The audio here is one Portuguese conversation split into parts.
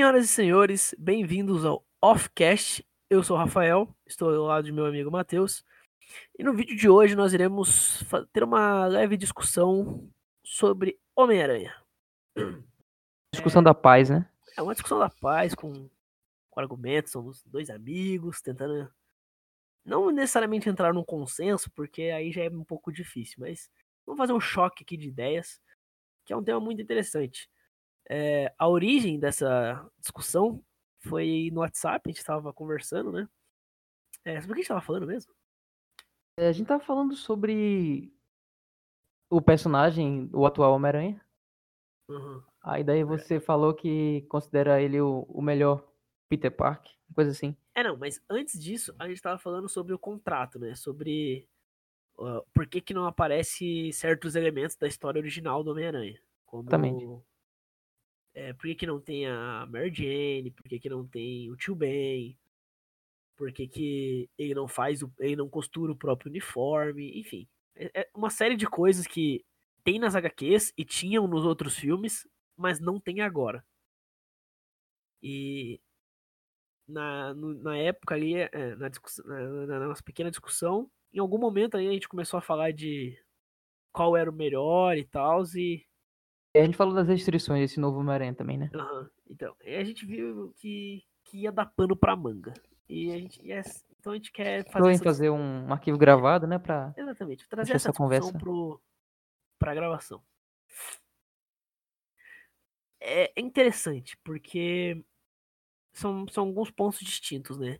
Senhoras e senhores, bem-vindos ao Offcast. Eu sou o Rafael, estou ao lado de meu amigo Matheus. E no vídeo de hoje nós iremos ter uma leve discussão sobre Homem-Aranha. Discussão é, da paz, né? É uma discussão da paz com, com argumentos, somos dois amigos tentando não necessariamente entrar num consenso, porque aí já é um pouco difícil, mas vamos fazer um choque aqui de ideias, que é um tema muito interessante. É, a origem dessa discussão foi no WhatsApp, a gente estava conversando, né? É, sobre o que a gente estava falando mesmo? É, a gente estava falando sobre o personagem, o atual Homem-Aranha. Uhum. Aí daí você é. falou que considera ele o, o melhor Peter Parker, coisa assim. É, não, mas antes disso, a gente estava falando sobre o contrato, né? Sobre uh, por que, que não aparece certos elementos da história original do Homem-Aranha. Como Exatamente. É, por que, que não tem a Mary Jane? Por que, que não tem o Tio Ben? Por que, que ele não faz, o, ele não costura o próprio uniforme? Enfim, é, é uma série de coisas que tem nas HQs e tinham nos outros filmes, mas não tem agora. E na, no, na época ali, é, na, discussão, na, na, nossa pequena discussão, em algum momento aí a gente começou a falar de qual era o melhor e tal, e a gente falou das restrições desse novo Homem-Aranha também, né? Uhum. Então, a gente viu que, que ia dar pano pra manga. E a gente. Yes, então a gente quer fazer. Essa... fazer um arquivo gravado, né? Pra Exatamente. Trazer essa, essa conversa pro, pra gravação. É, é interessante, porque são, são alguns pontos distintos, né?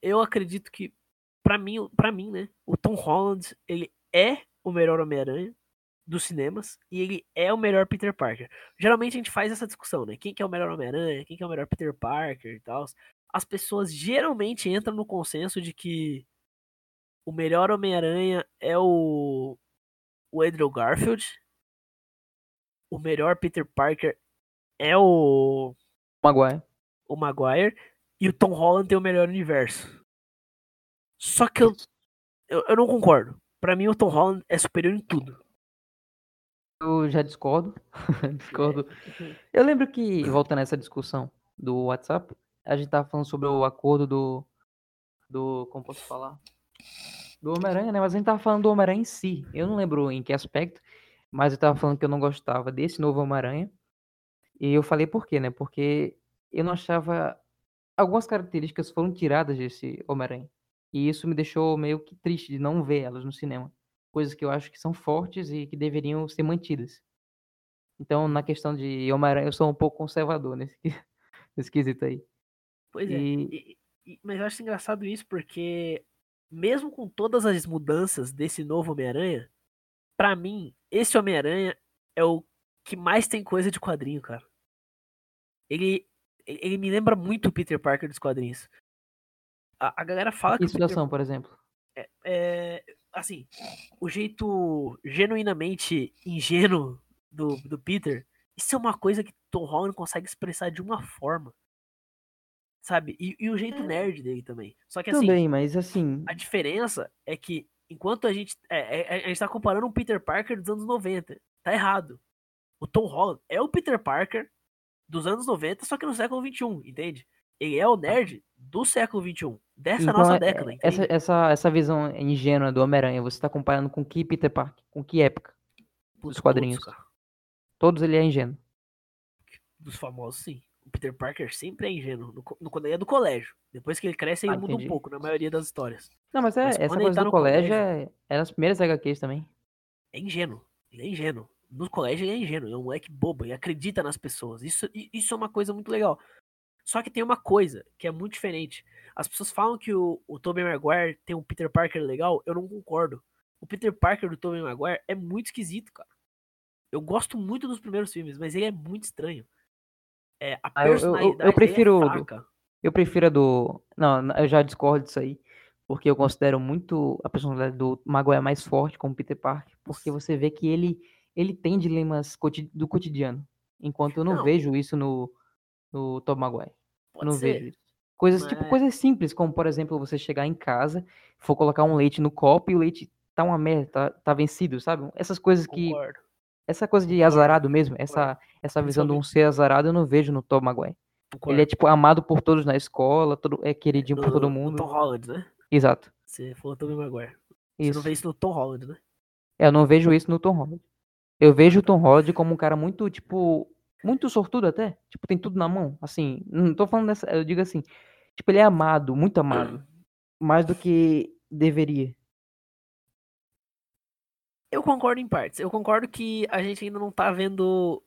Eu acredito que, para mim, para mim, né, o Tom Holland, ele é o melhor Homem-Aranha dos cinemas e ele é o melhor Peter Parker. Geralmente a gente faz essa discussão, né? Quem que é o melhor Homem-Aranha, quem que é o melhor Peter Parker e tal. As pessoas geralmente entram no consenso de que o melhor Homem-Aranha é o, o Andrew Garfield. O melhor Peter Parker é o Maguire. O Maguire e o Tom Holland tem o melhor universo. Só que eu, eu, eu não concordo. Para mim o Tom Holland é superior em tudo. Eu já discordo. discordo. É. Eu lembro que, voltando a essa discussão do WhatsApp, a gente tava falando sobre o acordo do. do como posso falar? Do Homem-Aranha, né? Mas a gente tava falando do Homem-Aranha em si. Eu não lembro em que aspecto, mas eu tava falando que eu não gostava desse novo Homem-Aranha. E eu falei por quê, né? Porque eu não achava. Algumas características foram tiradas desse Homem-Aranha. E isso me deixou meio que triste de não ver elas no cinema coisas que eu acho que são fortes e que deveriam ser mantidas. Então, na questão de Homem-Aranha, eu sou um pouco conservador nesse, nesse quesito aí. Pois é. E... E, mas eu acho engraçado isso porque, mesmo com todas as mudanças desse novo Homem-Aranha, para mim, esse Homem-Aranha é o que mais tem coisa de quadrinho, cara. Ele, ele me lembra muito o Peter Parker dos quadrinhos. A, a galera fala que. Situação, Peter... por exemplo? É, é, assim, o jeito genuinamente ingênuo do, do Peter, isso é uma coisa que Tom Holland consegue expressar de uma forma. Sabe? E, e o jeito é. nerd dele também. Só que assim. Também, mas assim. A diferença é que enquanto a gente. É, é, a gente tá comparando um Peter Parker dos anos 90. Tá errado. O Tom Holland é o Peter Parker dos anos 90, só que no século 21, entende? Ele é o nerd do século XXI, dessa então, nossa é, década. Essa, essa, essa visão ingênua do Homem-Aranha, você está comparando com que Peter Parker? Com que época? Dos quadrinhos. Todos, todos ele é ingênuo. Dos famosos, sim. O Peter Parker sempre é ingênuo. No, no, quando ele é do colégio. Depois que ele cresce, ele ah, muda entendi. um pouco, na maioria das histórias. Não, mas, é, mas essa coisa tá do colégio, colégio é, é nas primeiras HQs também. É ingênuo. Ele é ingênuo. No colégio ele é ingênuo. Ele é um moleque bobo. Ele acredita nas pessoas. Isso, isso é uma coisa muito legal. Só que tem uma coisa que é muito diferente. As pessoas falam que o, o Tobey Maguire tem um Peter Parker legal, eu não concordo. O Peter Parker do Tobey Maguire é muito esquisito, cara. Eu gosto muito dos primeiros filmes, mas ele é muito estranho. É, a personalidade ah, eu, eu, eu, prefiro é eu prefiro a do. Não, eu já discordo disso aí. Porque eu considero muito a personalidade do Maguire mais forte como Peter Parker. Porque você vê que ele, ele tem dilemas do cotidiano. Enquanto eu não, não. vejo isso no, no Tom Maguire. Pode não ser. vejo isso. Coisas, tipo, Mas... tipo, coisas simples, como, por exemplo, você chegar em casa, for colocar um leite no copo e o leite tá uma merda, tá, tá vencido, sabe? Essas coisas que. Concordo. Essa coisa de azarado mesmo, essa, essa visão de um ser azarado eu não vejo no Tom Maguire. Concordo. Ele é, tipo, amado por todos na escola, todo, é queridinho no, por todo no mundo. Tom Holland, né? Exato. Você falou Tobey Maguire. Você Isso. não vê isso no Tom Holland, né? É, Eu não vejo isso no Tom Holland. Eu vejo o Tom Holland como um cara muito, tipo, muito sortudo até. Tipo, tem tudo na mão. Assim, não tô falando dessa. Eu digo assim, tipo, ele é amado, muito amado. Mais do que deveria. Eu concordo em partes. Eu concordo que a gente ainda não tá vendo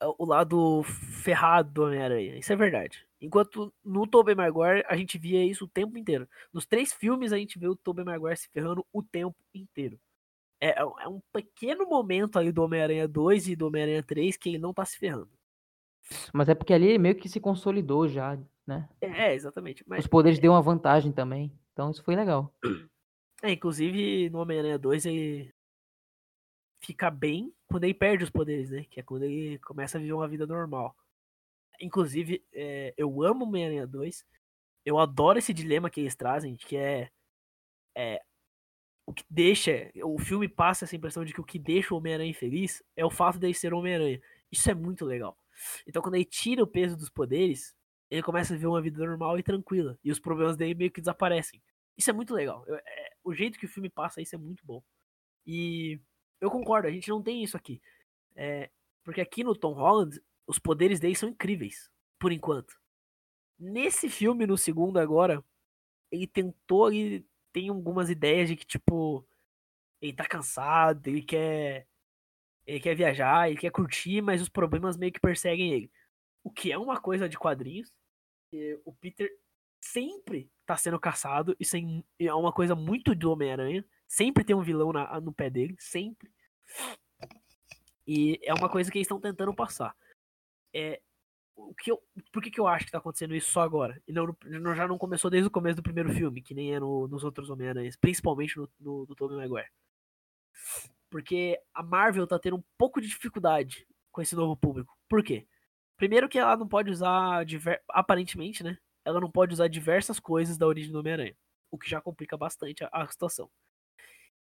o lado ferrado do Homem-Aranha. Isso é verdade. Enquanto no Tobey Maguire a gente via isso o tempo inteiro. Nos três filmes a gente vê o Tobey Maguire se ferrando o tempo inteiro. É, é um- é um pequeno momento aí do Homem-Aranha 2 e do Homem-Aranha 3 que ele não tá se ferrando. Mas é porque ali ele meio que se consolidou já, né? É, exatamente. Mas, Os poderes deu uma vantagem também. Então isso foi legal. é, inclusive no Homem-Aranha 2 ele fica bem quando ele perde os poderes, né? Que é quando ele começa a viver uma vida normal. Inclusive, é, eu amo Homem-Aranha 2. Eu adoro esse dilema que eles trazem, que é, é o que deixa. O filme passa essa impressão de que o que deixa o Homem-Aranha feliz é o fato dele ser Homem-Aranha. Isso é muito legal. Então, quando ele tira o peso dos poderes, ele começa a viver uma vida normal e tranquila. E os problemas dele meio que desaparecem. Isso é muito legal. Eu- é- o jeito que o filme passa isso é muito bom. E eu concordo, a gente não tem isso aqui. É, porque aqui no Tom Holland, os poderes dele são incríveis, por enquanto. Nesse filme, no segundo agora, ele tentou, ele tem algumas ideias de que, tipo, ele tá cansado, ele quer. Ele quer viajar, ele quer curtir, mas os problemas meio que perseguem ele. O que é uma coisa de quadrinhos. o Peter sempre tá sendo caçado, isso é é uma coisa muito do Homem-Aranha. Sempre tem um vilão na- no pé dele, sempre. E é uma coisa que eles estão tentando passar. É, o que eu, por que, que eu acho que tá acontecendo isso só agora? E não, já não começou desde o começo do primeiro filme, que nem é no- nos outros Homem-Aranhas, principalmente no, no do Tobey Maguire. Porque a Marvel tá tendo um pouco de dificuldade com esse novo público. Por quê? Primeiro que ela não pode usar, diver- aparentemente, né? Ela não pode usar diversas coisas da origem do Homem-Aranha. O que já complica bastante a, a situação.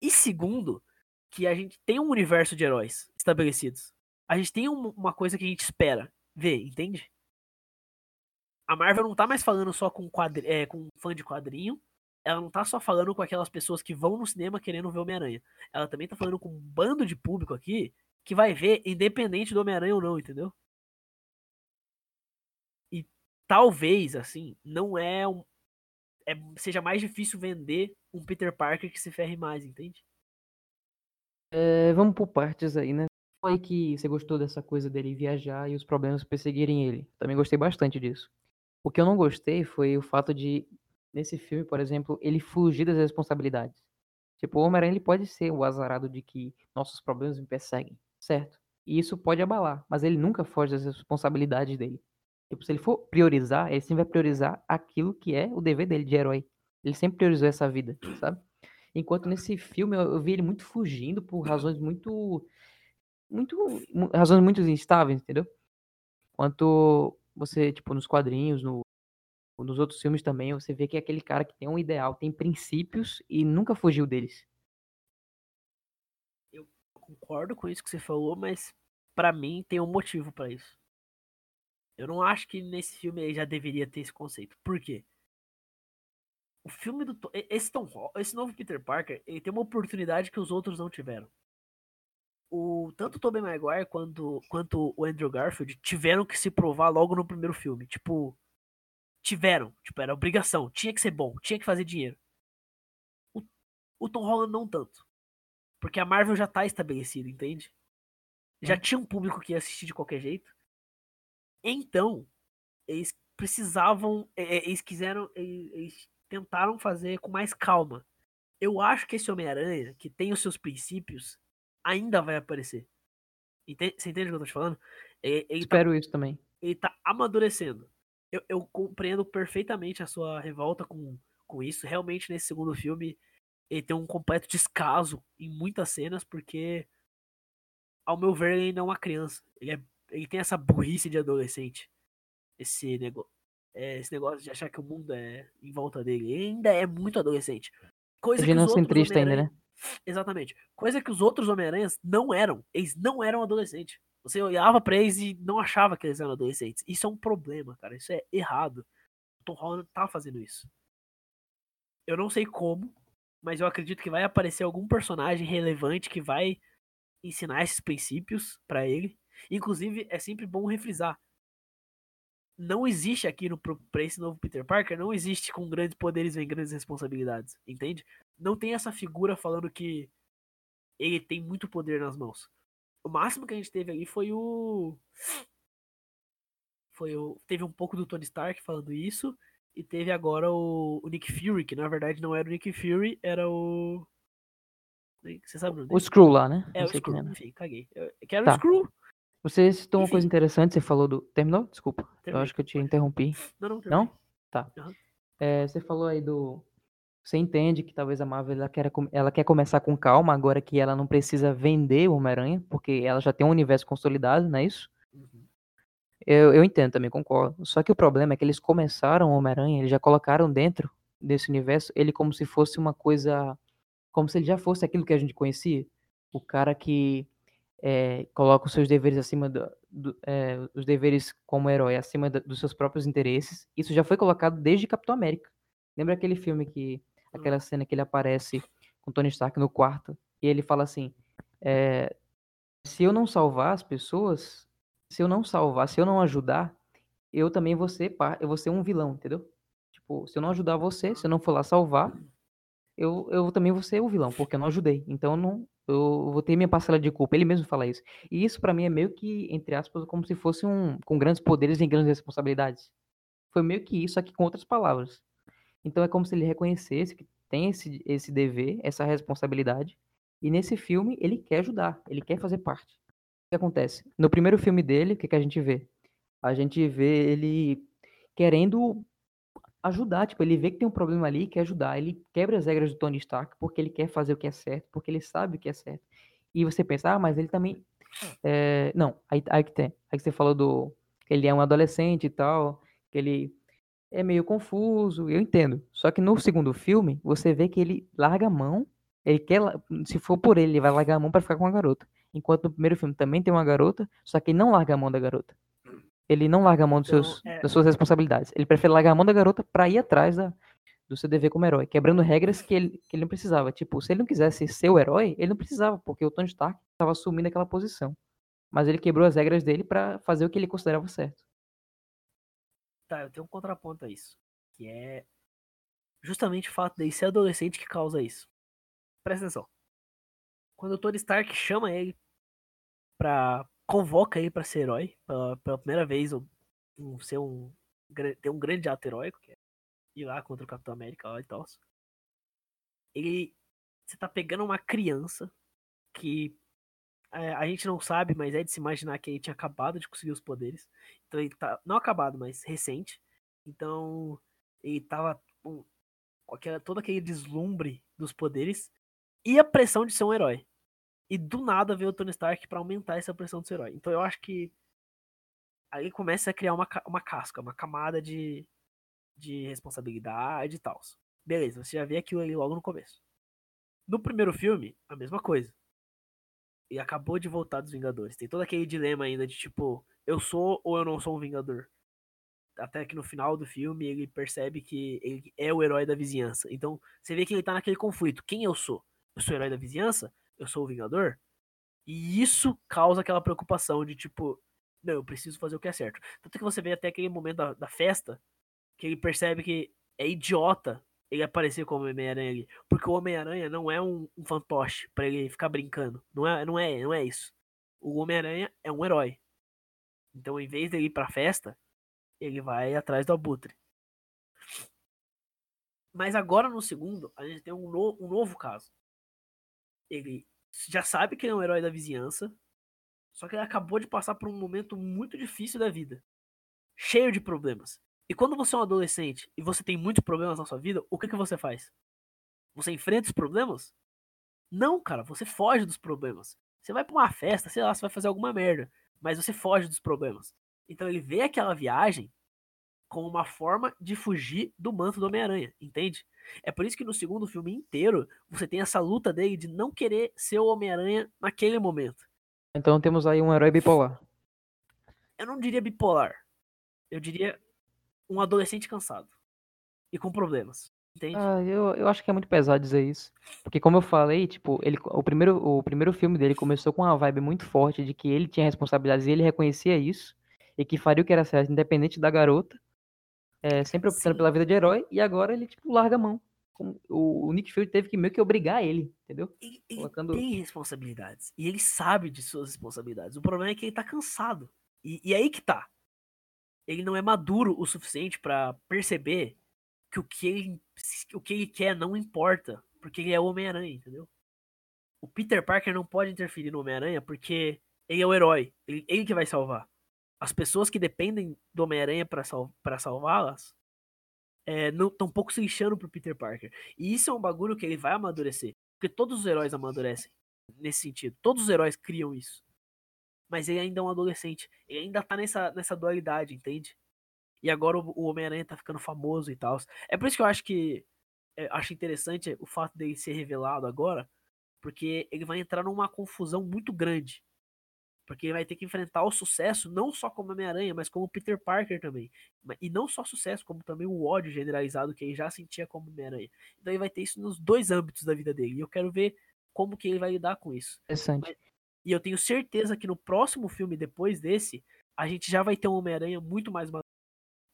E segundo, que a gente tem um universo de heróis estabelecidos. A gente tem um- uma coisa que a gente espera ver, entende? A Marvel não tá mais falando só com, quadri é, com fã de quadrinho. Ela não tá só falando com aquelas pessoas que vão no cinema querendo ver Homem-Aranha. Ela também tá falando com um bando de público aqui que vai ver independente do Homem-Aranha ou não, entendeu? E talvez, assim, não é um. É, seja mais difícil vender um Peter Parker que se ferre mais, entende? É, vamos por partes aí, né? Foi que você gostou dessa coisa dele viajar e os problemas perseguirem ele. Também gostei bastante disso. O que eu não gostei foi o fato de, nesse filme, por exemplo, ele fugir das responsabilidades. Tipo, o Homem-Aranha pode ser o azarado de que nossos problemas me perseguem, certo? E isso pode abalar, mas ele nunca foge das responsabilidades dele. Tipo, se ele for priorizar, ele sempre vai priorizar aquilo que é o dever dele de herói. Ele sempre priorizou essa vida, sabe? Enquanto nesse filme eu vi ele muito fugindo por razões muito. Muito. mu- razões muito instáveis, entendeu? Enquanto você, tipo, nos quadrinhos, no, nos outros filmes também, você vê que é aquele cara que tem um ideal, tem princípios e nunca fugiu deles. concordo com isso que você falou, mas pra mim tem um motivo pra isso. Eu não acho que nesse filme aí já deveria ter esse conceito. Por quê? O filme do esse Tom esse novo Peter Parker, ele tem uma oportunidade que os outros não tiveram. O tanto o Tobey Maguire quanto, quanto o Andrew Garfield tiveram que se provar logo no primeiro filme. Tipo, tiveram, tipo, era obrigação, tinha que ser bom, tinha que fazer dinheiro. O, o Tom Holland não tanto. Porque a Marvel já tá estabelecida, entende? Já tinha um público que ia assistir de qualquer jeito. Então, eles precisavam, é, é, eles quiseram, eles tentaram fazer com mais calma. Eu acho que esse Homem-Aranha, que tem os seus princípios, ainda vai aparecer. Entende, você entende o que eu tô te falando? É, Ele tá Espero isso também. ele tá amadurecendo. Eu, eu compreendo perfeitamente a sua revolta com, com isso. Realmente, nesse segundo filme, ele tem um completo descaso em muitas cenas, porque, ao meu ver, ele ainda é uma criança. Ele, é, ele tem essa burrice de adolescente. Esse, nego, é, esse negócio de achar que o mundo é em volta dele. Ele ainda é muito adolescente. Coisa que os Virando outros ainda, né? Exatamente. Coisa que os outros Homem-Aranhas não eram. Eles não eram adolescentes. Você olhava pra eles e não achava que eles eram adolescentes. Isso é um problema, cara. Isso é errado. O Tom Holland tá fazendo isso. Eu não sei como, mas eu acredito que vai aparecer algum personagem relevante que vai ensinar esses princípios para ele. Inclusive, é sempre bom refrisar. Não existe aqui no pra esse novo Peter Parker, não existe com grandes poderes vem grandes responsabilidades, entende? Não tem essa figura falando que ele tem muito poder nas mãos. O máximo que a gente teve ali foi o foi o teve um pouco do Tony Stark falando isso e teve agora o, o Nick Fury, que na verdade não era o Nick Fury, era o você sabe o O Screw lá, né? É, Não o Screw, enfim, caguei. Eu, que era Tá. o Screw. Você citou uma coisa Enfim. interessante, você falou do. Terminou? Desculpa. Eu Terminei, acho que eu te interrompi. Não, não, Não? Tá. Aham. É, você falou aí do. Você entende que talvez a Marvel ela quer, ela quer começar com calma, agora que ela não precisa vender o Homem-Aranha, porque ela já tem um universo consolidado, não é isso? Uhum. Eu, eu entendo também, concordo. Só que o problema é que eles começaram o Homem-Aranha, eles já colocaram dentro desse universo ele como se fosse uma coisa. Como se ele já fosse aquilo que a gente conhecia. O cara que é, coloca os seus deveres acima do. do- é, os deveres como herói acima da- dos seus próprios interesses. Isso já foi colocado desde Capitão América. Lembra aquele filme que. Aquela cena que ele aparece com Tony Stark no quarto e ele fala assim: é, se eu não salvar as pessoas, se eu não salvar, se eu não ajudar, eu também vou ser, eu vou ser um vilão, entendeu? Tipo, se eu não ajudar você, se eu não for lá salvar, eu, eu também vou ser o vilão, porque eu não ajudei. Então eu não, eu vou ter minha parcela de culpa. Ele mesmo fala isso. E isso pra mim é meio que, entre aspas, como se fosse um com grandes poderes e grandes responsabilidades. Foi meio que isso, aqui com outras palavras. Então é como se ele reconhecesse que tem esse, esse dever, essa responsabilidade. E nesse filme ele quer ajudar, ele quer fazer parte. O que acontece? No primeiro filme dele, o que, que a gente vê? A gente vê ele querendo ajudar, tipo, ele vê que tem um problema ali quer ajudar. Ele quebra as regras do Tony Stark porque ele quer fazer o que é certo, porque ele sabe o que é certo. E você pensa, ah, mas ele também. é, Não, aí, aí que tem. Aí que você falou do. ele é um adolescente e tal, que ele é meio confuso, eu entendo. Só que no segundo filme, você vê que ele larga a mão, ele quer, se for por ele, ele vai largar a mão pra ficar com a garota. Enquanto no primeiro filme também tem uma garota, só que ele não larga a mão da garota. Ele não larga a mão dos Então, seus, é- das suas responsabilidades. Ele prefere largar a mão da garota pra ir atrás da, do seu dever como herói, quebrando regras que ele, que ele não precisava. Tipo, se ele não quisesse ser o herói, ele não precisava, porque o Tony Stark estava assumindo aquela posição. Mas ele quebrou as regras dele pra fazer o que ele considerava certo. Tá, eu tenho um contraponto a isso. Que é justamente o fato dele ser adolescente que causa isso. Presta atenção. Quando o Tony Stark chama ele pra. convoca ele pra ser herói, pela, pela primeira vez, um, um- ser um. ter um grande ato heróico, que é ir lá contra o Capitão América lá e tal. Ele. Você tá pegando uma criança que é, a gente não sabe, mas é de se imaginar que ele tinha acabado de conseguir os poderes. Então ele tá. Não acabado, mas recente. Então ele tava com, aquela, todo aquele deslumbre dos poderes e a pressão de ser um herói. E do nada veio o Tony Stark pra aumentar essa pressão ser herói. Então eu acho que aí começa a criar uma, uma casca, uma camada de, de responsabilidade e tal. Beleza, você já vê aquilo ali logo no começo. No primeiro filme, a mesma coisa. E acabou de voltar dos Vingadores. Tem todo aquele dilema ainda de tipo, eu sou ou eu não sou um Vingador. Até que no final do filme ele percebe que ele é o herói da vizinhança. Então você vê que ele tá naquele conflito. Quem eu sou? Eu sou o herói da vizinhança? Eu sou o Vingador? E isso causa aquela preocupação de tipo, não, eu preciso fazer o que é certo. Tanto que você vê até aquele momento da, da festa que ele percebe que é idiota ele aparecer como Homem-Aranha ali. Porque o Homem-Aranha não é um, um fantoche pra ele ficar brincando. Não é, não é, não é isso. O Homem-Aranha é um herói. Então, em vez dele ir pra festa, ele vai atrás do Abutre. Mas agora no segundo, a gente tem um, no- um novo caso. Ele já sabe que ele é um herói da vizinhança, só que ele acabou de passar por um momento muito difícil da vida. Cheio de problemas. E quando você é um adolescente e você tem muitos problemas na sua vida, o que, que você faz? Você enfrenta os problemas? Não, cara, você foge dos problemas. Você vai pra uma festa, sei lá, você vai fazer alguma merda, mas você foge dos problemas. Então ele vê aquela viagem como uma forma de fugir do manto do Homem-Aranha, entende? É por isso que no segundo filme inteiro você tem essa luta dele de não querer ser o Homem-Aranha naquele momento. Então temos aí um herói bipolar. Eu não diria bipolar. Eu diria um adolescente cansado. E com problemas. Entende? Ah, eu, eu acho que é muito pesado dizer isso. Porque como eu falei, tipo, ele, o, primeiro, o primeiro filme dele começou com uma vibe muito forte de que ele tinha responsabilidades e ele reconhecia isso. E que faria o que era certo, independente da garota. É, sempre optando Sim. pela vida de herói. E agora ele, tipo, larga a mão. O, o Nick Fury teve que meio que obrigar ele, entendeu? Ele, ele Colocando- tem responsabilidades. E ele sabe de suas responsabilidades. O problema é que ele tá cansado. E, e aí que tá. Ele não é maduro o suficiente pra perceber que o que ele, o que ele quer não importa. Porque ele é o Homem-Aranha, entendeu? O Peter Parker não pode interferir no Homem-Aranha porque ele é o herói. Ele, ele que vai salvar. As pessoas que dependem do Homem-Aranha pra, sal, salvá-las é, estão um pouco se lixando pro Peter Parker. E isso é um bagulho que ele vai amadurecer. Porque todos os heróis amadurecem nesse sentido. Todos os heróis criam isso. Mas ele ainda é um adolescente. Ele ainda tá nessa, nessa dualidade, entende? E agora o, o Homem-Aranha tá ficando famoso e tal. É por isso que eu acho que. é, acho interessante o fato dele ser revelado agora. Porque ele vai entrar numa confusão muito grande. Porque ele vai ter que enfrentar o sucesso, não só como Homem-Aranha, mas como Peter Parker também. E não só sucesso, como também o ódio generalizado que ele já sentia como Homem-Aranha. Então ele vai ter isso nos dois âmbitos da vida dele. E eu quero ver como que ele vai lidar com isso. Interessante. E eu tenho certeza que no próximo filme, depois desse, a gente já vai ter um Homem-Aranha muito mais maduro.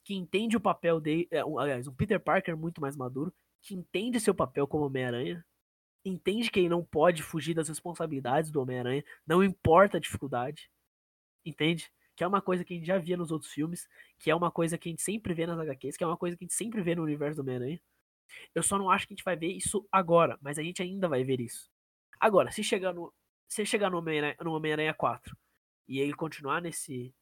Que entende o papel dele. é, aliás, um Peter Parker muito mais maduro. Que entende seu papel como Homem-Aranha. Entende que ele não pode fugir das responsabilidades do Homem-Aranha. Não importa a dificuldade. Entende? Que é uma coisa que a gente já via nos outros filmes. Que é uma coisa que a gente sempre vê nas HQs. Que é uma coisa que a gente sempre vê no universo do Homem-Aranha. Eu só não acho que a gente vai ver isso agora. Mas a gente ainda vai ver isso. Agora, se chegar no, se chegar no Homem-Aranha Homem-Aranha 4 e ele continuar nesse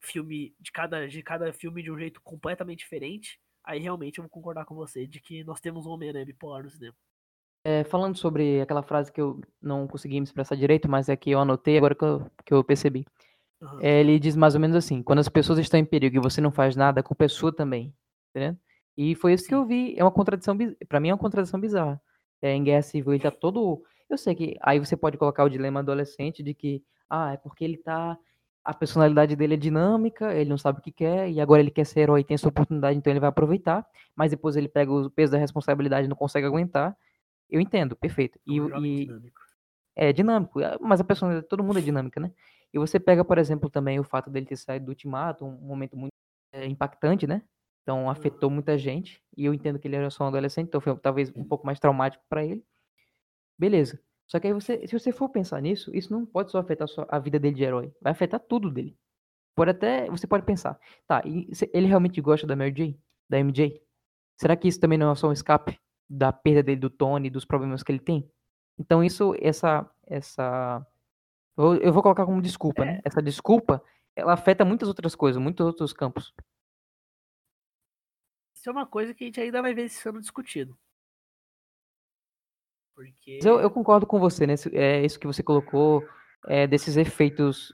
filme de cada, de cada filme de um jeito completamente diferente, aí realmente eu vou concordar com você de que nós temos um Homem-Aranha bipolar no cinema. É, falando sobre aquela frase que eu não consegui me expressar direito, mas é que eu anotei agora que eu, que eu percebi. Aham. É, ele diz mais ou menos assim: quando as pessoas estão em perigo e você não faz nada, a culpa é sua também. Entendeu? E foi isso que eu vi. É uma contradição, pra mim é uma contradição bizarra. É, em Guerra Civil ele tá todo. Eu sei que aí você pode colocar o dilema adolescente de que, ah, é porque ele tá. A personalidade dele é dinâmica, ele não sabe o que quer, e agora ele quer ser herói e tem essa oportunidade, então ele vai aproveitar, mas depois ele pega o peso da responsabilidade e não consegue aguentar. Eu entendo, perfeito. É E, um e, dinâmico. é dinâmico, é, mas a personalidade, todo mundo é dinâmica, né? E você pega, por exemplo, também o fato dele ter saído do Ultimato, um momento muito é, impactante, né? Então afetou muita gente, e eu entendo que ele era só um adolescente, então foi talvez um pouco mais traumático para ele. Beleza. Só que aí você, se você for pensar nisso, isso não pode só afetar a vida dele de herói, vai afetar tudo dele. Pode até, você pode pensar, tá, ele realmente gosta da Mary Jane, da MJ? Será que isso também não é só um escape da perda dele do Tony, dos problemas que ele tem? Então isso, essa, essa, eu, vou colocar como desculpa, né? Essa desculpa, ela afeta muitas outras coisas, muitos outros campos. Isso é uma coisa que a gente ainda vai ver sendo discutido. Porque. Eu, eu concordo com você, né? Isso- É isso que você colocou, é, desses efeitos,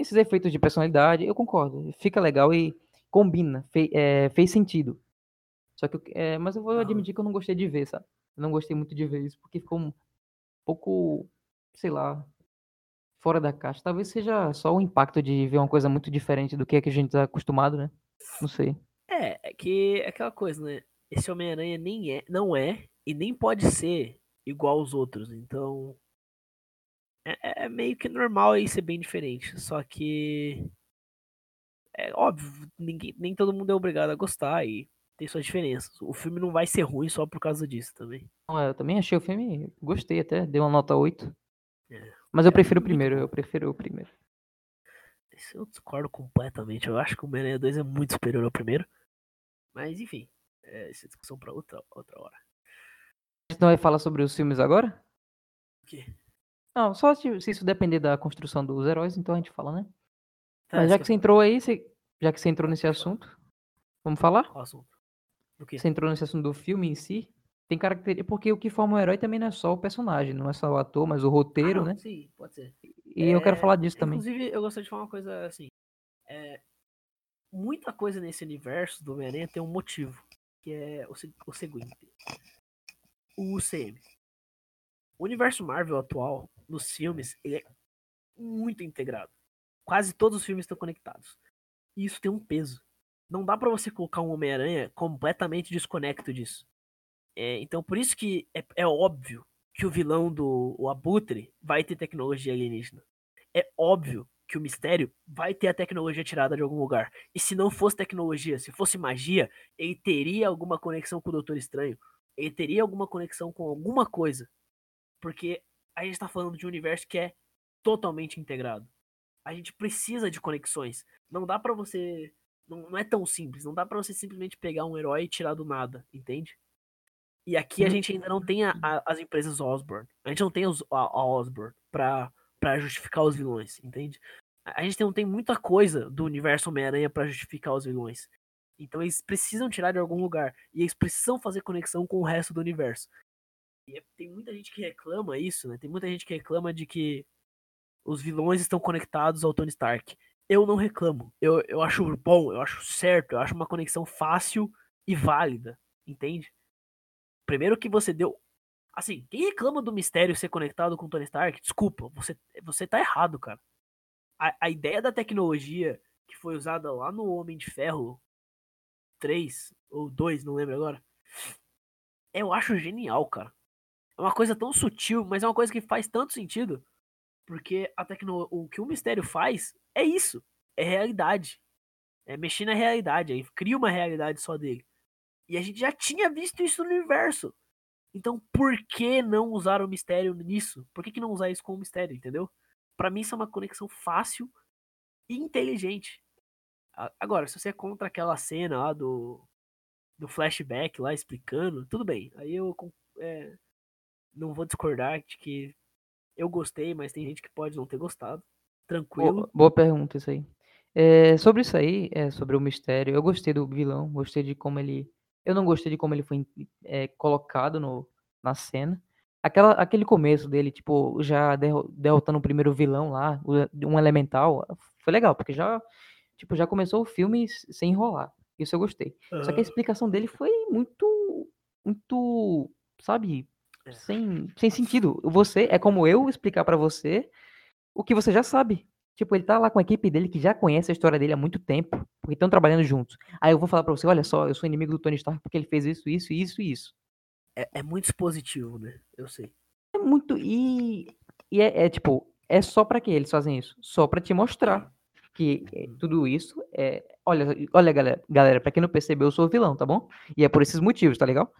esses efeitos de personalidade, eu concordo. Fica legal e combina, é, fez sentido. Só que, é, mas eu vou admitir que eu não gostei de ver, sabe? Eu não gostei muito de ver isso, porque ficou um pouco, sei lá, fora da caixa. Talvez seja só o impacto de ver uma coisa muito diferente do que, é que a gente tá acostumado, né? Não sei. É, é que é aquela coisa, né? Esse Homem-Aranha nem é, não é e nem pode ser igual aos outros. Então. É, é meio que normal aí ser bem diferente. Só que. É óbvio, ninguém, nem todo mundo é obrigado a gostar e tem suas diferenças. O filme não vai ser ruim só por causa disso também. Não, Eu também achei o filme, gostei até, dei uma nota 8. É. Mas eu É prefiro o primeiro, eu prefiro o primeiro. Esse eu discordo completamente. Eu acho que o Homem-Aranha 2 é muito superior ao primeiro. Mas enfim, é, essa é discussão pra outra, outra hora. Gente não vai falar sobre os filmes agora? O quê? Não, só se, se isso depender da construção dos heróis, então a gente fala, né? Tá, Mas já que você entrou aí, você- já que você entrou nesse assunto, vamos falar? Qual assunto? Do quê? Você entrou nesse assunto do filme em si, tem característica, porque o que forma um herói também não é só o personagem, não é só o ator, mas o Ah, roteiro, não, né? Sim, pode ser. E eu quero É, falar disso também. Inclusive, eu gostaria de falar uma coisa assim. é, muita coisa nesse universo do Homem-Aranha tem um motivo, que é o, o seguinte: o UCM. O universo Marvel atual, nos filmes, ele é muito integrado. Quase todos os filmes estão conectados. E isso tem um peso. Não dá para você colocar um Homem-Aranha completamente desconecto disso. É, então, por isso que é, é, óbvio que o vilão do o Abutre vai ter tecnologia alienígena. É óbvio que o mistério vai ter a tecnologia tirada de algum lugar. E se não fosse tecnologia, se fosse magia, ele teria alguma conexão com o Doutor Estranho. Ele teria alguma conexão com alguma coisa. Porque a gente tá falando de um universo que é totalmente integrado. A gente precisa de conexões. Não dá para você. Não, não, é tão simples. Não dá para você simplesmente pegar um herói e tirar do nada, entende? E aqui a uhum. gente ainda não tem a, a, as empresas Osborne. A gente não tem os, a, a Osborne pra, pra justificar os vilões, entende? A gente não tem muita coisa do universo Homem-Aranha para justificar os vilões. Então eles precisam tirar de algum lugar. E eles precisam fazer conexão com o resto do universo. E é, tem muita gente que reclama isso, né? Tem muita gente que reclama de que os vilões estão conectados ao Tony Stark. Eu não reclamo. Eu, eu acho bom, eu acho certo, eu acho uma conexão fácil e válida, entende? Primeiro que você deu. Assim, quem reclama do mistério ser conectado com o Tony Stark, desculpa, você, você tá errado, cara. A, a ideia da tecnologia que foi usada lá no Homem de Ferro 3 ou 2, não lembro agora. Eu acho genial, cara. É uma coisa tão sutil, mas é uma coisa que faz tanto sentido. Porque a tecno... o que o mistério faz é isso. É realidade. É mexer na realidade. Aí cria uma realidade só dele. E a gente já tinha visto isso no universo. Então por que não usar o mistério nisso? Por que, que não usar isso como mistério, entendeu? Para mim isso é uma conexão fácil e inteligente. Agora, se você é contra aquela cena lá do, do flashback lá explicando, tudo bem. Aí eu é, não vou discordar de que eu gostei, mas tem gente que pode não ter gostado. Tranquilo. Boa, boa pergunta isso aí. É, sobre isso aí, é, sobre o mistério, eu gostei do vilão, gostei de como ele. Eu não gostei de como ele foi é, colocado no, na cena. Aquela, aquele começo dele, tipo, já derrotando o primeiro vilão lá, um elemental, foi legal, porque já, tipo, já começou o filme sem enrolar. Isso eu gostei. Uhum. Só que a explicação dele foi muito, muito, sabe, é. sem, sem sentido. Você é como eu explicar para você o que você já sabe. Tipo, ele tá lá com a equipe dele que já conhece a história dele há muito tempo, porque estão trabalhando juntos. Aí eu vou falar para você, olha só, eu sou inimigo do Tony Stark porque ele fez isso, isso, isso e isso. É, é muito expositivo, né? Eu sei. É muito e e é, é tipo, é só para que eles fazem isso? Só para te mostrar que é, uhum. tudo isso é, olha, olha galera, galera, para quem não percebeu, eu sou vilão, tá bom? E é por esses motivos, tá legal?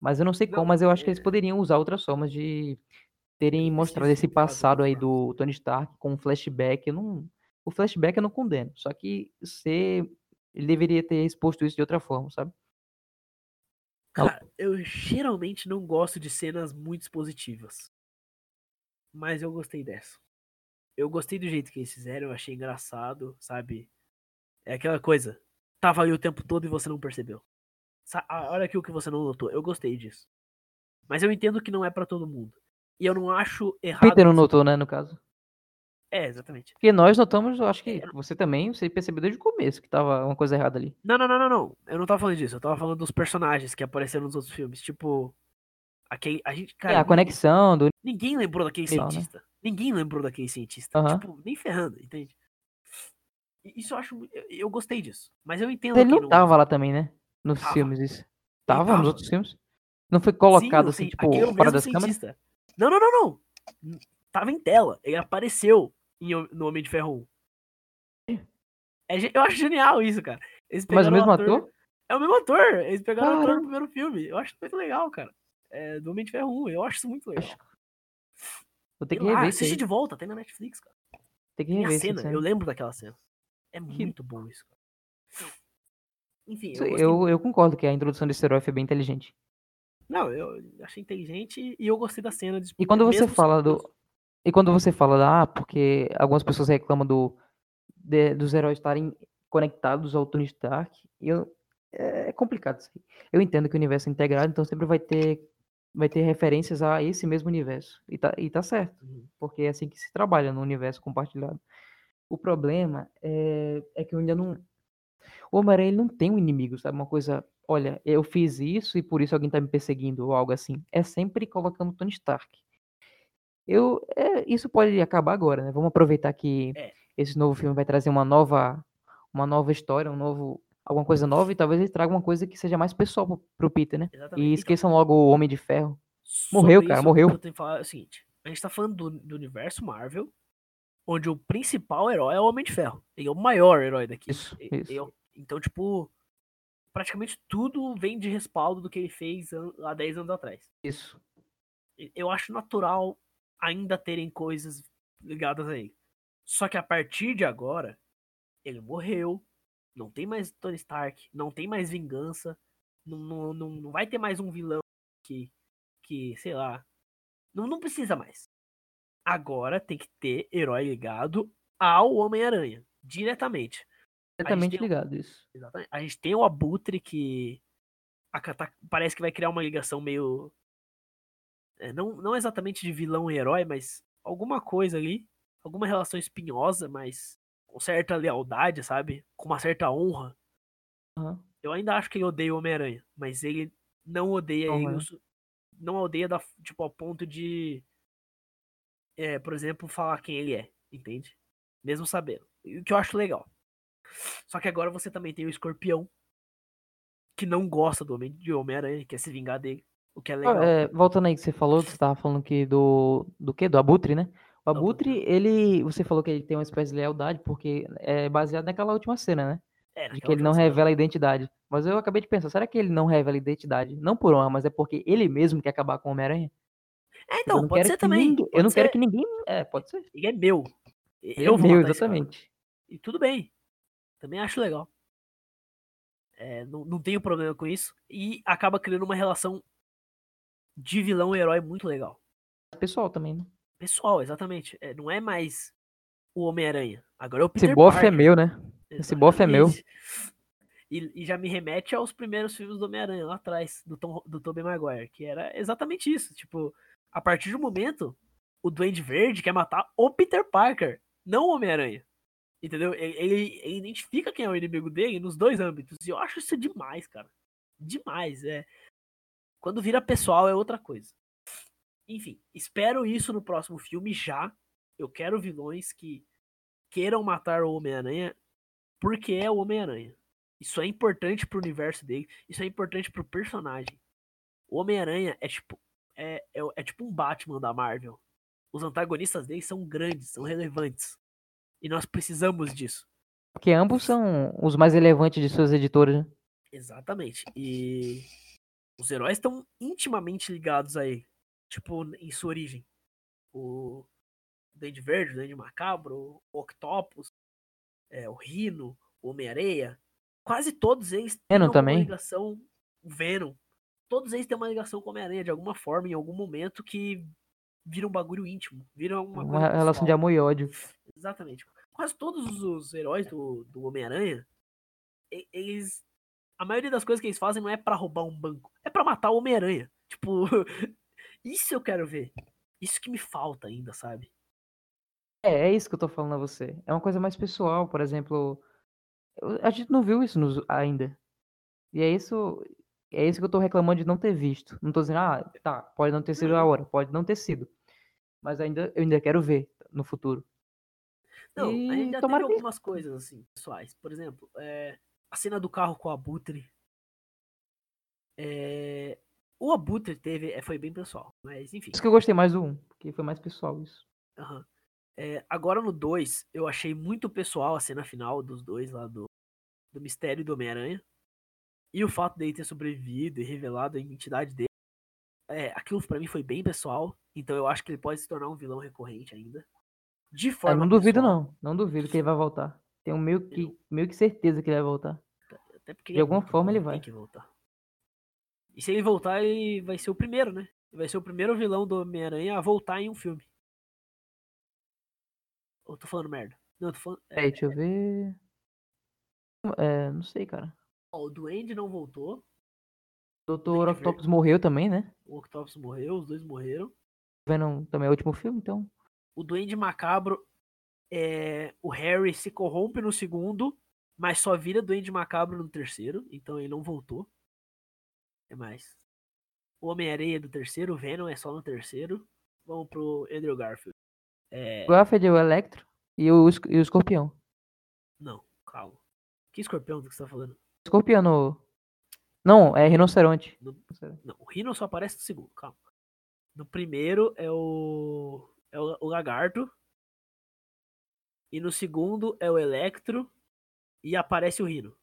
Mas eu não sei não, como, mas eu acho que eles é poderiam usar outras formas de terem mostrado esse passado aí do Tony Stark com um flashback. Eu não, o flashback eu não condeno, só que você ele deveria ter exposto isso de outra forma, sabe? Cara, eu geralmente não gosto de cenas muito expositivas. Mas eu gostei dessa. Eu gostei do jeito que eles fizeram, eu achei engraçado, sabe? É aquela coisa. Tava aí o tempo todo e você não percebeu. Olha aqui o que você não notou. Eu gostei disso. Mas eu entendo que não é para todo mundo. E eu não acho errado. Peter não notou, né, no caso? É, exatamente. Porque nós notamos, eu acho que você também, você percebeu desde o começo que tava uma coisa errada ali. Não, não, não, não, não. Eu não tava falando disso. Eu tava falando dos personagens que apareceram nos outros filmes. Tipo. Aquele, a gente, cara, é, a conexão do. Ninguém lembrou daquele Legal, né? cientista. Né? Ninguém lembrou daquele cientista. Uhum. Tipo, nem ferrando, entende? Isso eu acho. Eu, eu gostei disso. Mas eu entendo. Ele não, não tava lá também, né? Nos tava. filmes, isso. Tava, tava, nos outros filmes? Não foi colocado Sim, assim, tipo, é fora das cientista. câmeras? Não, não, não, não. Tava em tela. Ele apareceu em, no Homem de Ferro 1. É, eu acho genial isso, cara. Mas o mesmo ator, ator? É o mesmo ator. Eles pegaram o ator do primeiro filme. Eu acho muito legal, cara. É, do Homem de Ferro 1. Eu acho isso muito legal. Vou ter que rever. assiste de volta, tem na Netflix, cara. Tem que rever. Tem a cena, eu lembro daquela cena. É muito que... bom isso, cara. Enfim, eu, eu, eu, concordo que a introdução desse herói foi bem inteligente. Não, eu achei inteligente e eu gostei da cena. De, e quando você fala do. E quando você fala, ah, porque algumas pessoas reclamam do, de, dos heróis estarem conectados ao Tony Stark, eu, é, é complicado isso aí. Eu entendo que o universo é integrado, então sempre vai ter, vai ter referências a esse mesmo universo. E tá, e tá certo, uhum. porque é assim que se trabalha no universo compartilhado. O problema é, é que eu ainda não, o Homem-Aranha não tem um inimigo, sabe? Uma coisa, olha, eu fiz isso e por isso alguém tá me perseguindo ou algo assim. É sempre colocando Tony Stark. Eu, é, isso pode acabar agora, né? Vamos aproveitar que É. esse novo filme vai trazer uma nova, uma nova história, um novo, alguma coisa nova, e talvez ele traga uma coisa que seja mais pessoal pro, pro Peter, né? Exatamente. E Então, esqueçam logo o Homem de Ferro. Morreu, cara, isso, morreu. Eu tenho que falar é o seguinte: a gente tá falando do, do universo Marvel, onde o principal herói é o Homem de Ferro. Ele é o maior herói daqui. Isso, isso. eu- então, tipo, praticamente tudo vem de respaldo do que ele fez há 10 anos atrás. Isso. Eu acho natural ainda terem coisas ligadas a ele. Só que a partir de agora, ele morreu, não tem mais Tony Stark, não tem mais vingança, não, não, não, não vai ter mais um vilão que, que sei lá, não, não precisa mais. Agora tem que ter herói ligado ao Homem-Aranha, diretamente. Diretamente ligado, isso. Exatamente. A gente tem o Abutre que a Cata- parece que vai criar uma ligação meio. é, não, não exatamente de vilão e herói, mas alguma coisa ali. Alguma relação espinhosa, mas com certa lealdade, sabe? Com uma certa honra. Aham. Eu ainda acho que ele odeia o Homem-Aranha, mas ele não odeia ele. Aham. o su- Não odeia da, tipo, ao ponto de. é, por exemplo, falar quem ele é, entende? Mesmo sabendo. O que eu acho legal. Só que agora você também tem o escorpião. Que não gosta do Homem- de Homem-Aranha, quer se vingar dele. O que é legal. É, voltando aí que você falou, você tava falando que do. Do quê? Do Abutre, né? O Abutre, ele. Você falou que ele tem uma espécie de lealdade, porque é baseado naquela última cena, né? É, De que ele não cena. revela a identidade. Mas eu acabei de pensar, será que ele não revela a identidade? Não por honra, mas é porque ele mesmo quer acabar com o Homem-Aranha? É, Eu então, não pode quero ser também. ninguém- eu pode não quero ser. que ninguém. É, pode ser. Ele é meu. Eu é vou meu, exatamente. E tudo bem. Também acho legal. É, não, não tenho problema com isso. E acaba criando uma relação de vilão e herói muito legal. Pessoal também, né? Pessoal, exatamente. É, não é mais o Homem-Aranha. Agora é o Esse Peter bofe é Parker. meu, né? esse bofe é meu. Exatamente. E, e já me remete aos primeiros filmes do Homem-Aranha lá atrás, do, Tom, do Tobey Maguire, que era exatamente isso. Tipo, a partir do momento, o Duende Verde quer matar o Peter Parker, não o Homem-Aranha. Entendeu? Ele, ele- ele identifica quem é o inimigo dele nos dois âmbitos. E eu acho isso demais, cara. Demais. É. Quando vira pessoal é outra coisa. Enfim, espero isso no próximo filme já. Eu quero vilões que queiram matar o Homem-Aranha porque é o Homem-Aranha. Isso é importante pro universo dele. Isso é importante pro personagem. O Homem-Aranha é tipo. É, é, é tipo um Batman da Marvel. Os antagonistas dele são grandes, são relevantes. E nós precisamos disso. Porque ambos são os mais relevantes de suas editoras, né? Exatamente. E os heróis estão intimamente ligados a ele. Tipo, em sua origem. O Duende Verde, o Duende Macabro, o Octopus, é, o Rino, o Homem-Areia. Quase todos eles têm Venom alguma também. ligação. O Venom. Todos eles têm uma ligação com o Homem-Aranha de alguma forma, em algum momento, que vira um bagulho íntimo. Vira uma, Uma, relação de amor e ódio. Exatamente. Quase todos os heróis do, do Homem-Aranha, eles. A maioria das coisas que eles fazem não é pra roubar um banco, é pra matar o Homem-Aranha. Tipo, isso eu quero ver. Isso que me falta ainda, sabe? É, é isso que eu tô falando a você. É uma coisa mais pessoal, por exemplo. A gente não viu isso nos- ainda. E é isso. É isso que eu tô reclamando de não ter visto. Não tô dizendo, ah, tá, pode não ter sido a Uhum. hora, pode não ter sido. Mas ainda, eu ainda quero ver no futuro. Não, a E tomara teve que- algumas coisas assim, pessoais. Por exemplo, é, a cena do carro com o Abutre. É, o Abutre teve. é, foi bem pessoal, mas enfim. Isso que eu gostei mais do 1, porque foi mais pessoal isso. Aham. É, agora no 2, eu achei muito pessoal a cena final dos dois lá do, do mistério do Homem-Aranha. E o fato dele ter sobrevivido e revelado a identidade dele. É, aquilo pra mim foi bem pessoal. Então eu acho que ele pode se tornar um vilão recorrente ainda. De Ah, forma não duvido, pessoal, não. Não duvido que ele vai voltar. Tenho meio que, Eu- meio que certeza que ele vai voltar. Até porque De alguma forma ele vai. Tem que voltar. E se ele voltar, ele vai ser o primeiro, né? Ele vai ser o primeiro vilão do Homem-Aranha a voltar em um filme. Ou tô falando merda? Não, tô falando. É, deixa eu ver. É, não sei, cara. ó, o Duende não voltou. O Dr. Octopus morreu também, né? O Octopus morreu, os dois morreram. Venom também é o último filme, então. O Duende Macabro, é, o Harry se corrompe no segundo, mas só vira Duende Macabro no terceiro, então ele não voltou. É mais. O Homem-Areia é do terceiro, o Venom é só no terceiro. vamos pro Andrew Garfield. É, Garfield é o Electro e o, e o Escorpião. não, calma. Que escorpião que você tá falando? Escorpião no... Não, é rinoceronte. No- Não, o Rhino só aparece no segundo, calma. No primeiro é o. É o, o Lagarto. E no segundo é o Electro. E aparece o Rhino.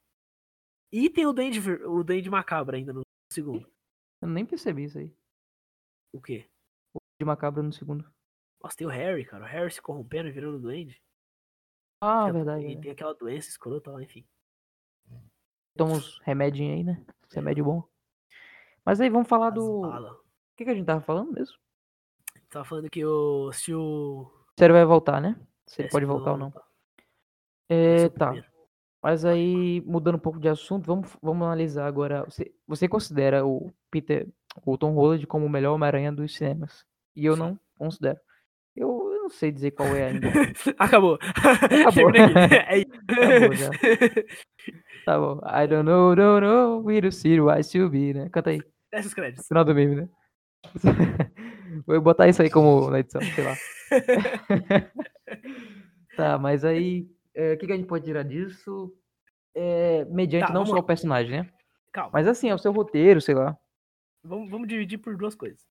E tem o Duende, o Duende Macabro ainda no segundo. Eu nem percebi isso aí. O quê? De macabro no segundo. Nossa, tem o Harry, cara. O Harry se corrompendo e virando Duende. Ah, verdade. Né? tem aquela doença escrota lá, enfim. Toma uns remedinhos aí, né? Esse remédio bom. Mas aí, vamos falar As do... O balas. que, que a gente tava falando mesmo? Tava falando que o. Se o. Se ele vai voltar, né? Se ele é, pode se o voltar ou não. voltar. É, o tá. primeiro. Mas aí, mudando um pouco de assunto, vamos, vamos analisar agora. Você, você considera o Peter, o Tom Holland como o melhor Homem-Aranha dos cinemas? E eu Sim. não considero. Eu, eu não sei dizer qual é ainda. Acabou. Acabou. É isso. Acabou já. Tá bom. I don't know, don't know, we don't see why to be, né? Canta aí. Desce os créditos. Final do meme, né? Vou botar isso aí como na edição, sei lá. Tá, mas aí, é, o que, que a gente pode tirar disso? É, mediante Tá, não só o personagem, né? Calma. Mas assim, é o seu roteiro, sei lá. Vamos, vamos dividir por duas coisas.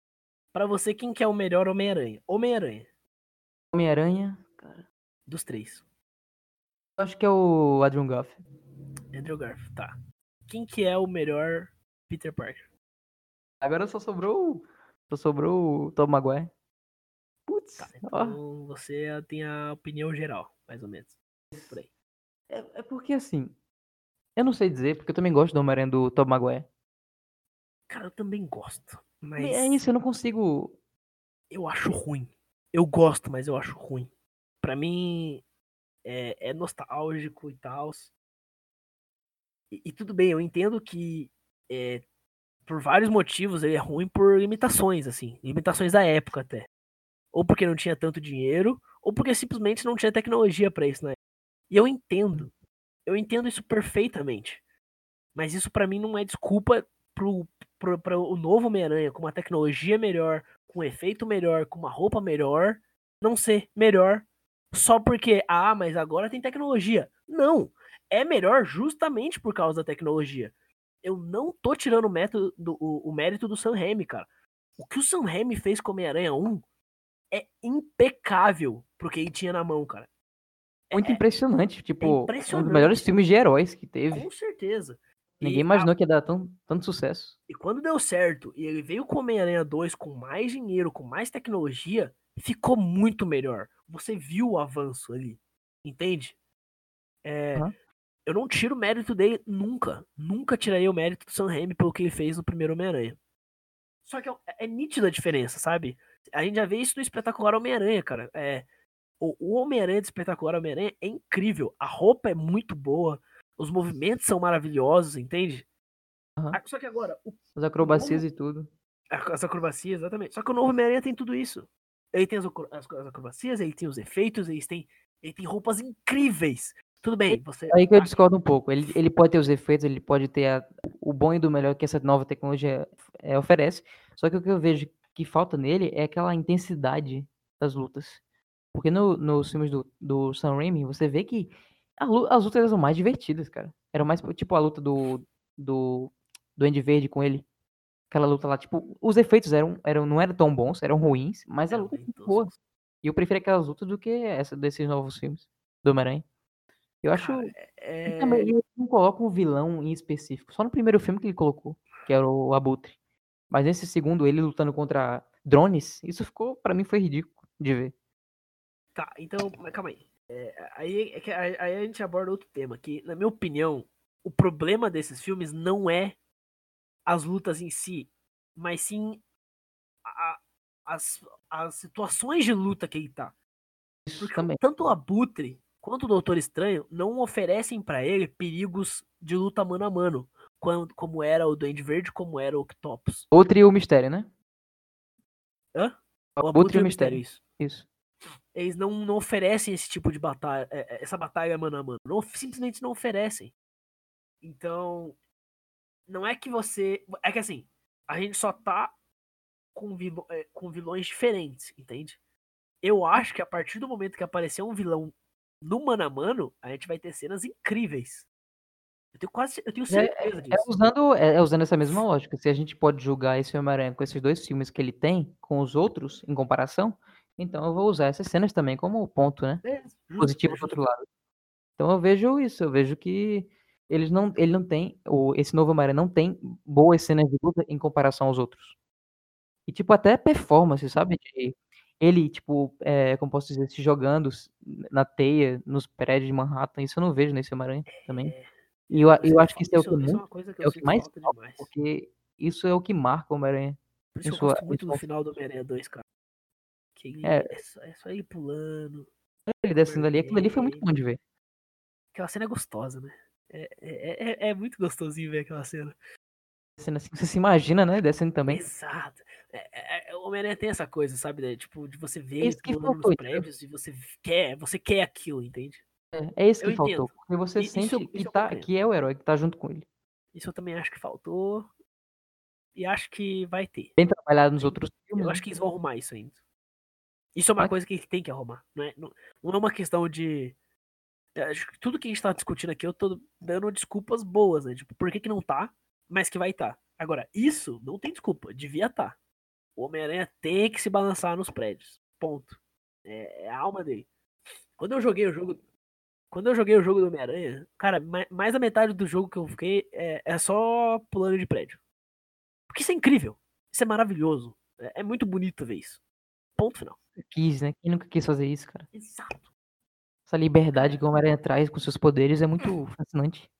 Pra você, quem que é o melhor Homem-Aranha? Homem-Aranha. Homem-Aranha, Dos três. eu acho que é o Adrian Goff. Andrew Garfield. Tá. Quem que é o melhor Peter Parker? Agora só sobrou, o- só sobrou o Tom Maguire. Putz, Tá, ó. então você tem a opinião geral, mais ou menos. Por aí. É, é porque assim, eu não sei dizer, porque eu também gosto do Homem-Aranha do Tom Maguire. Cara, eu também gosto. Mas É isso, eu não consigo... eu acho ruim. Eu gosto, mas eu acho ruim. Pra mim, é, é nostálgico e tal. E, e tudo bem, eu entendo que é, por vários motivos ele é ruim por limitações, assim. Limitações da época até. Ou porque não tinha tanto dinheiro, ou porque simplesmente não tinha tecnologia pra isso, né? E eu entendo. Eu entendo isso perfeitamente. Mas isso pra mim não é desculpa pro, pro, pro o novo Homem-Aranha com uma tecnologia melhor, com um efeito melhor, com uma roupa melhor, não ser melhor só porque, ah, mas agora tem tecnologia. Não. É melhor justamente por causa da tecnologia. Eu não tô tirando o, método, do- o, o mérito do Sam Raimi, cara. O que o Sam Raimi fez com Homem-Aranha 1 é impecável pro que ele tinha na mão, cara. Muito impressionante, tipo, um dos melhores filmes de heróis que teve. Com certeza. Ninguém E a- imaginou que ia dar tão, tanto sucesso. E quando deu certo e ele veio com o Homem-Aranha 2 com mais dinheiro, com mais tecnologia, ficou muito melhor. Você viu o avanço ali. Entende? É, Aham. Eu não tiro o mérito dele nunca. Nunca tiraria o mérito do Sam Raimi pelo que ele fez no primeiro Homem-Aranha. Só que é, é nítida a diferença, sabe? A gente já vê isso no espetacular Homem-Aranha, cara. É, o Homem-Aranha do espetacular Homem-Aranha é incrível. A roupa é muito boa. Os movimentos são maravilhosos, entende? Ah, Só que agora, o As acrobacias e tudo. as acrobacias, exatamente. Só que o novo Homem-Aranha tem tudo isso. Ele tem as, as- as acrobacias, ele tem os efeitos, ele tem, ele tem roupas incríveis. Tudo bem, você. Aí que eu discordo um pouco. Ele, ele pode ter os efeitos, ele pode ter a- o bom e do melhor que essa nova tecnologia é, oferece. Só que o que eu vejo que falta nele é aquela intensidade das lutas. Porque no, nos filmes do, do Sam Raimi, você vê que a as lutas eram mais divertidas, cara. Era mais tipo a luta do, do, do Andy Verde com ele. Aquela luta lá, tipo, os efeitos eram, eram, não eram tão bons, eram ruins, mas a luta bem foi boa. E eu prefiro aquelas lutas do que essa desses novos filmes do Homem-Aranha. Eu acho. É, ele não coloca um vilão em específico. Só no primeiro filme que ele colocou, que era o Abutre. Mas nesse segundo, ele lutando contra drones, isso ficou, pra mim, foi ridículo de ver. Tá, então, mas calma aí. É, aí, é aí aí a gente aborda outro tema, que, na minha opinião, o problema desses filmes não é as lutas em si, mas sim a- as, as situações de luta que ele tá. Isso Porque também. tanto o Abutre quanto o Doutor Estranho não oferecem pra ele perigos de luta mano a mano, quando, como era o Duende Verde, como era o Octopus. Outro e o mistério, né? Hã? O O Abutre e o Mistério, mistério. isso. Isso. Eles não, não oferecem esse tipo de batalha, é, é, essa batalha mano a mano. Não, simplesmente não oferecem. Então, não é que você. É que assim, a gente só tá com, vilão, é, com vilões diferentes, entende? Eu acho que a partir do momento que aparecer um vilão no mano a mano, a gente vai ter cenas incríveis. Eu tenho quase, eu tenho certeza É, disso. é usando, é, é usando essa mesma lógica. Se a gente pode julgar esse Homem-Aranha com esses dois filmes que ele tem, com os outros, em comparação, então eu vou usar essas cenas também como ponto, né? É, justo, Positivo é do outro lado. Então eu vejo isso, eu vejo que eles não, ele não tem, o, esse novo Homem-Aranha não tem boas cenas de luta em comparação aos outros. E tipo, até performance, sabe? De ele, tipo, é, como posso dizer, se jogando na teia, nos prédios de Manhattan, isso eu não vejo nesse Homem-Aranha também. É, E eu, eu sinto acho que isso é o que é muito, é eu o que mais falta porque isso é o que marca o Homem-Aranha Por isso eu sua, gosto muito do sua final do Homem-Aranha 2, cara. Que É. é, só, é só ele pulando. ele descendo ali, aquilo ali foi muito bom de ver. Aquela cena é gostosa, né? É, é, é, é muito gostosinho ver aquela cena. Descendo assim, você se imagina, né? Descendo também. Exato. É, é, é, o Homem-Aranha tem essa coisa, sabe? né? Tipo, de você ver É isso que faltou, nos prédios e você quer, você quer aquilo, entende? É, é isso Eu que faltou. entendo. Porque você isso sente eu- que, isso eu tá, que é o herói que tá junto com ele. Isso eu também acho que faltou. E acho que vai ter. Bem trabalhado nos outros filmes. Eu né? acho que eles vão arrumar isso ainda. Isso é uma coisa que têm que arrumar. Não é, não, não é uma questão de. que tudo que a gente tá discutindo aqui, eu tô dando desculpas boas, né? Tipo, por que, que não tá, mas que vai tá. Agora, isso não tem desculpa, devia tá. O Homem-Aranha tem que se balançar nos prédios. Ponto. É, é a alma dele. Quando eu joguei o jogo. Quando eu joguei o jogo do Homem-Aranha, cara, ma- mais da metade do jogo que eu fiquei é, é só pulando de prédio. Porque isso é incrível. Isso é maravilhoso. É, é muito bonito ver isso. Ponto final. Quis, né? Quem nunca quis fazer isso, cara? Exato. Essa liberdade que o Homem-Aranha traz com seus poderes é muito fascinante.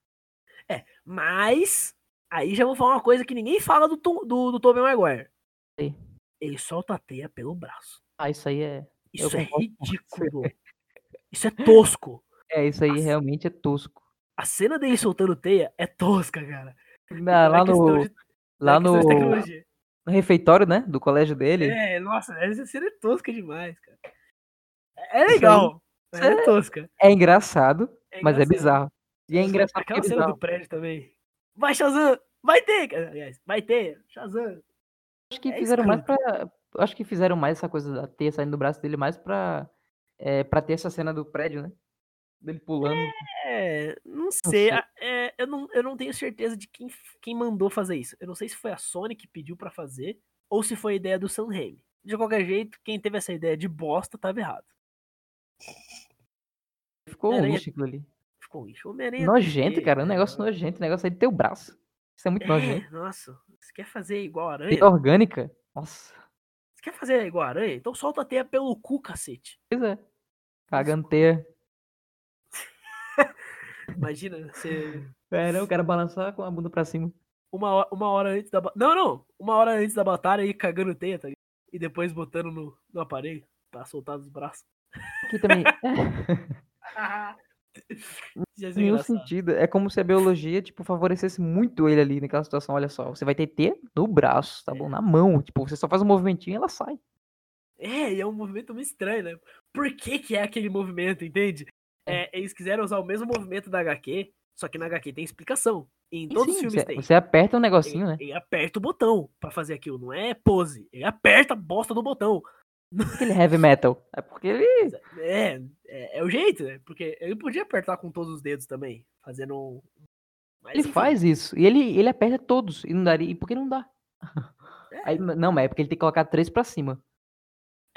Mas, aí já vou falar uma coisa que ninguém fala do, Tom, do, do Tobey Maguire. Ei. Ele solta a teia pelo braço. Ah, isso aí é. Isso é ridículo. Isso é tosco. É, isso aí Nossa. realmente é tosco. A cena dele soltando teia é tosca, cara. Não é lá no, de- lá é no. No refeitório, né? Do colégio dele. É, nossa, essa cena é tosca demais, cara. É legal, mas isso é é- tosca. É engraçado, É mas é engraçado. bizarro. E é engraçado Aquela é cena do prédio também. Vai, Shazam! Vai ter, cara. Aliás, vai ter, Shazam. Acho que é fizeram mais pra. Acho que fizeram mais essa coisa da teia saindo do braço dele mais pra. É, pra ter essa cena do prédio, né? Dele pulando. É, não sei. é, eu, não, eu não tenho certeza de quem, quem mandou fazer isso. Eu não sei se foi a Sony que pediu pra fazer ou se foi a ideia do Sam Raimi. De qualquer jeito, quem teve essa ideia de bosta tava errado. Ficou um lixo aquilo ali. Ficou um lixo. Homem-Aranha Nojento, cara. Um negócio nojento. Um negócio aí de teu braço. Isso é muito nojento. É, nossa. Você quer fazer igual a aranha? Teia orgânica. Nossa. Você quer fazer igual a aranha? Então solta a teia pelo cu, cacete. Pois é. Cagando teia. Imagina, você. É, não, o cara balançar com a bunda pra cima. Uma hora, uma hora antes da. Não, não! Uma hora antes da batalha aí cagando teia, tá ligado? E depois botando no, no aparelho pra soltar dos braços. Aqui também. É, é nenhum engraçado. sentido. É como se a biologia, tipo, favorecesse muito ele ali naquela situação. Olha só, você vai ter teia no braço, tá bom? Na mão. Tipo, você só faz um movimentinho e ela sai. É, e é um movimento meio estranho, né? Por que, que é aquele movimento, entende? É, eles quiseram usar o mesmo movimento da HQ, só que na HQ tem explicação. Em todos os sim, filmes você, tem. você aperta um Ele, negocinho, né? ele aperta o botão pra fazer aquilo, não é pose. Ele aperta a bosta do botão. Aquele heavy metal. É porque ele. É, é, é o jeito, né? Porque ele podia apertar com todos os dedos também, fazendo um. Mas, Ele enfim, faz isso. E ele, ele aperta todos. E não daria. E por que não dá? É, Aí, não, mas é porque ele tem que colocar três pra cima.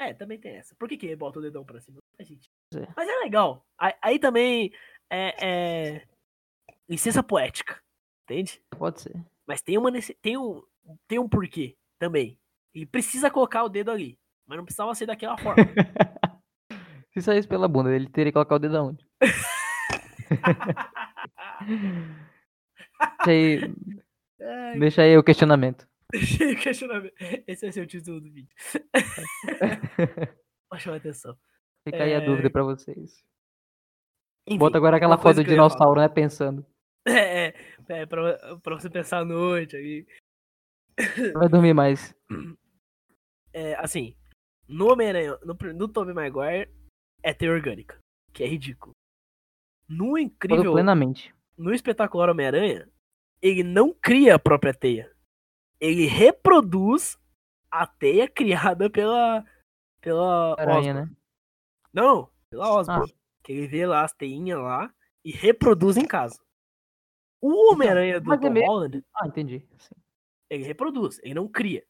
é, também tem essa. Por que, que ele bota o dedão pra cima? Pois é. Mas é legal. Aí, aí também é, é licença poética, entende? Pode ser. Mas tem uma tem um tem um porquê também. Ele precisa colocar o dedo ali, mas não precisava ser daquela forma. Se saísse pela bunda, ele teria que colocar o dedo aonde? Deixa aí, Ai, deixa aí o questionamento. deixei o questionamento. Esse vai ser o título do vídeo. Pode chamar atenção. Fica aí a É, dúvida pra vocês. Enfim, Bota agora aquela foto falar. dinossauro, né? Pensando. É, é, é pra, pra você pensar à noite aí. Vai dormir mais. É, assim, no Homem-Aranha, no, no Tobey Maguire, é teia orgânica, que é ridículo. No incrível, plenamente. no espetacular Homem-Aranha, ele não cria a própria teia. Ele reproduz a teia criada pela. pela. Aranha, Osborn. né? Não, pela Osborn. Ah. Que ele vê lá as teinhas lá e reproduz em casa. O Homem-Aranha do é Tom meio- Holland, Ah, entendi. Sim. ele reproduz, ele não cria.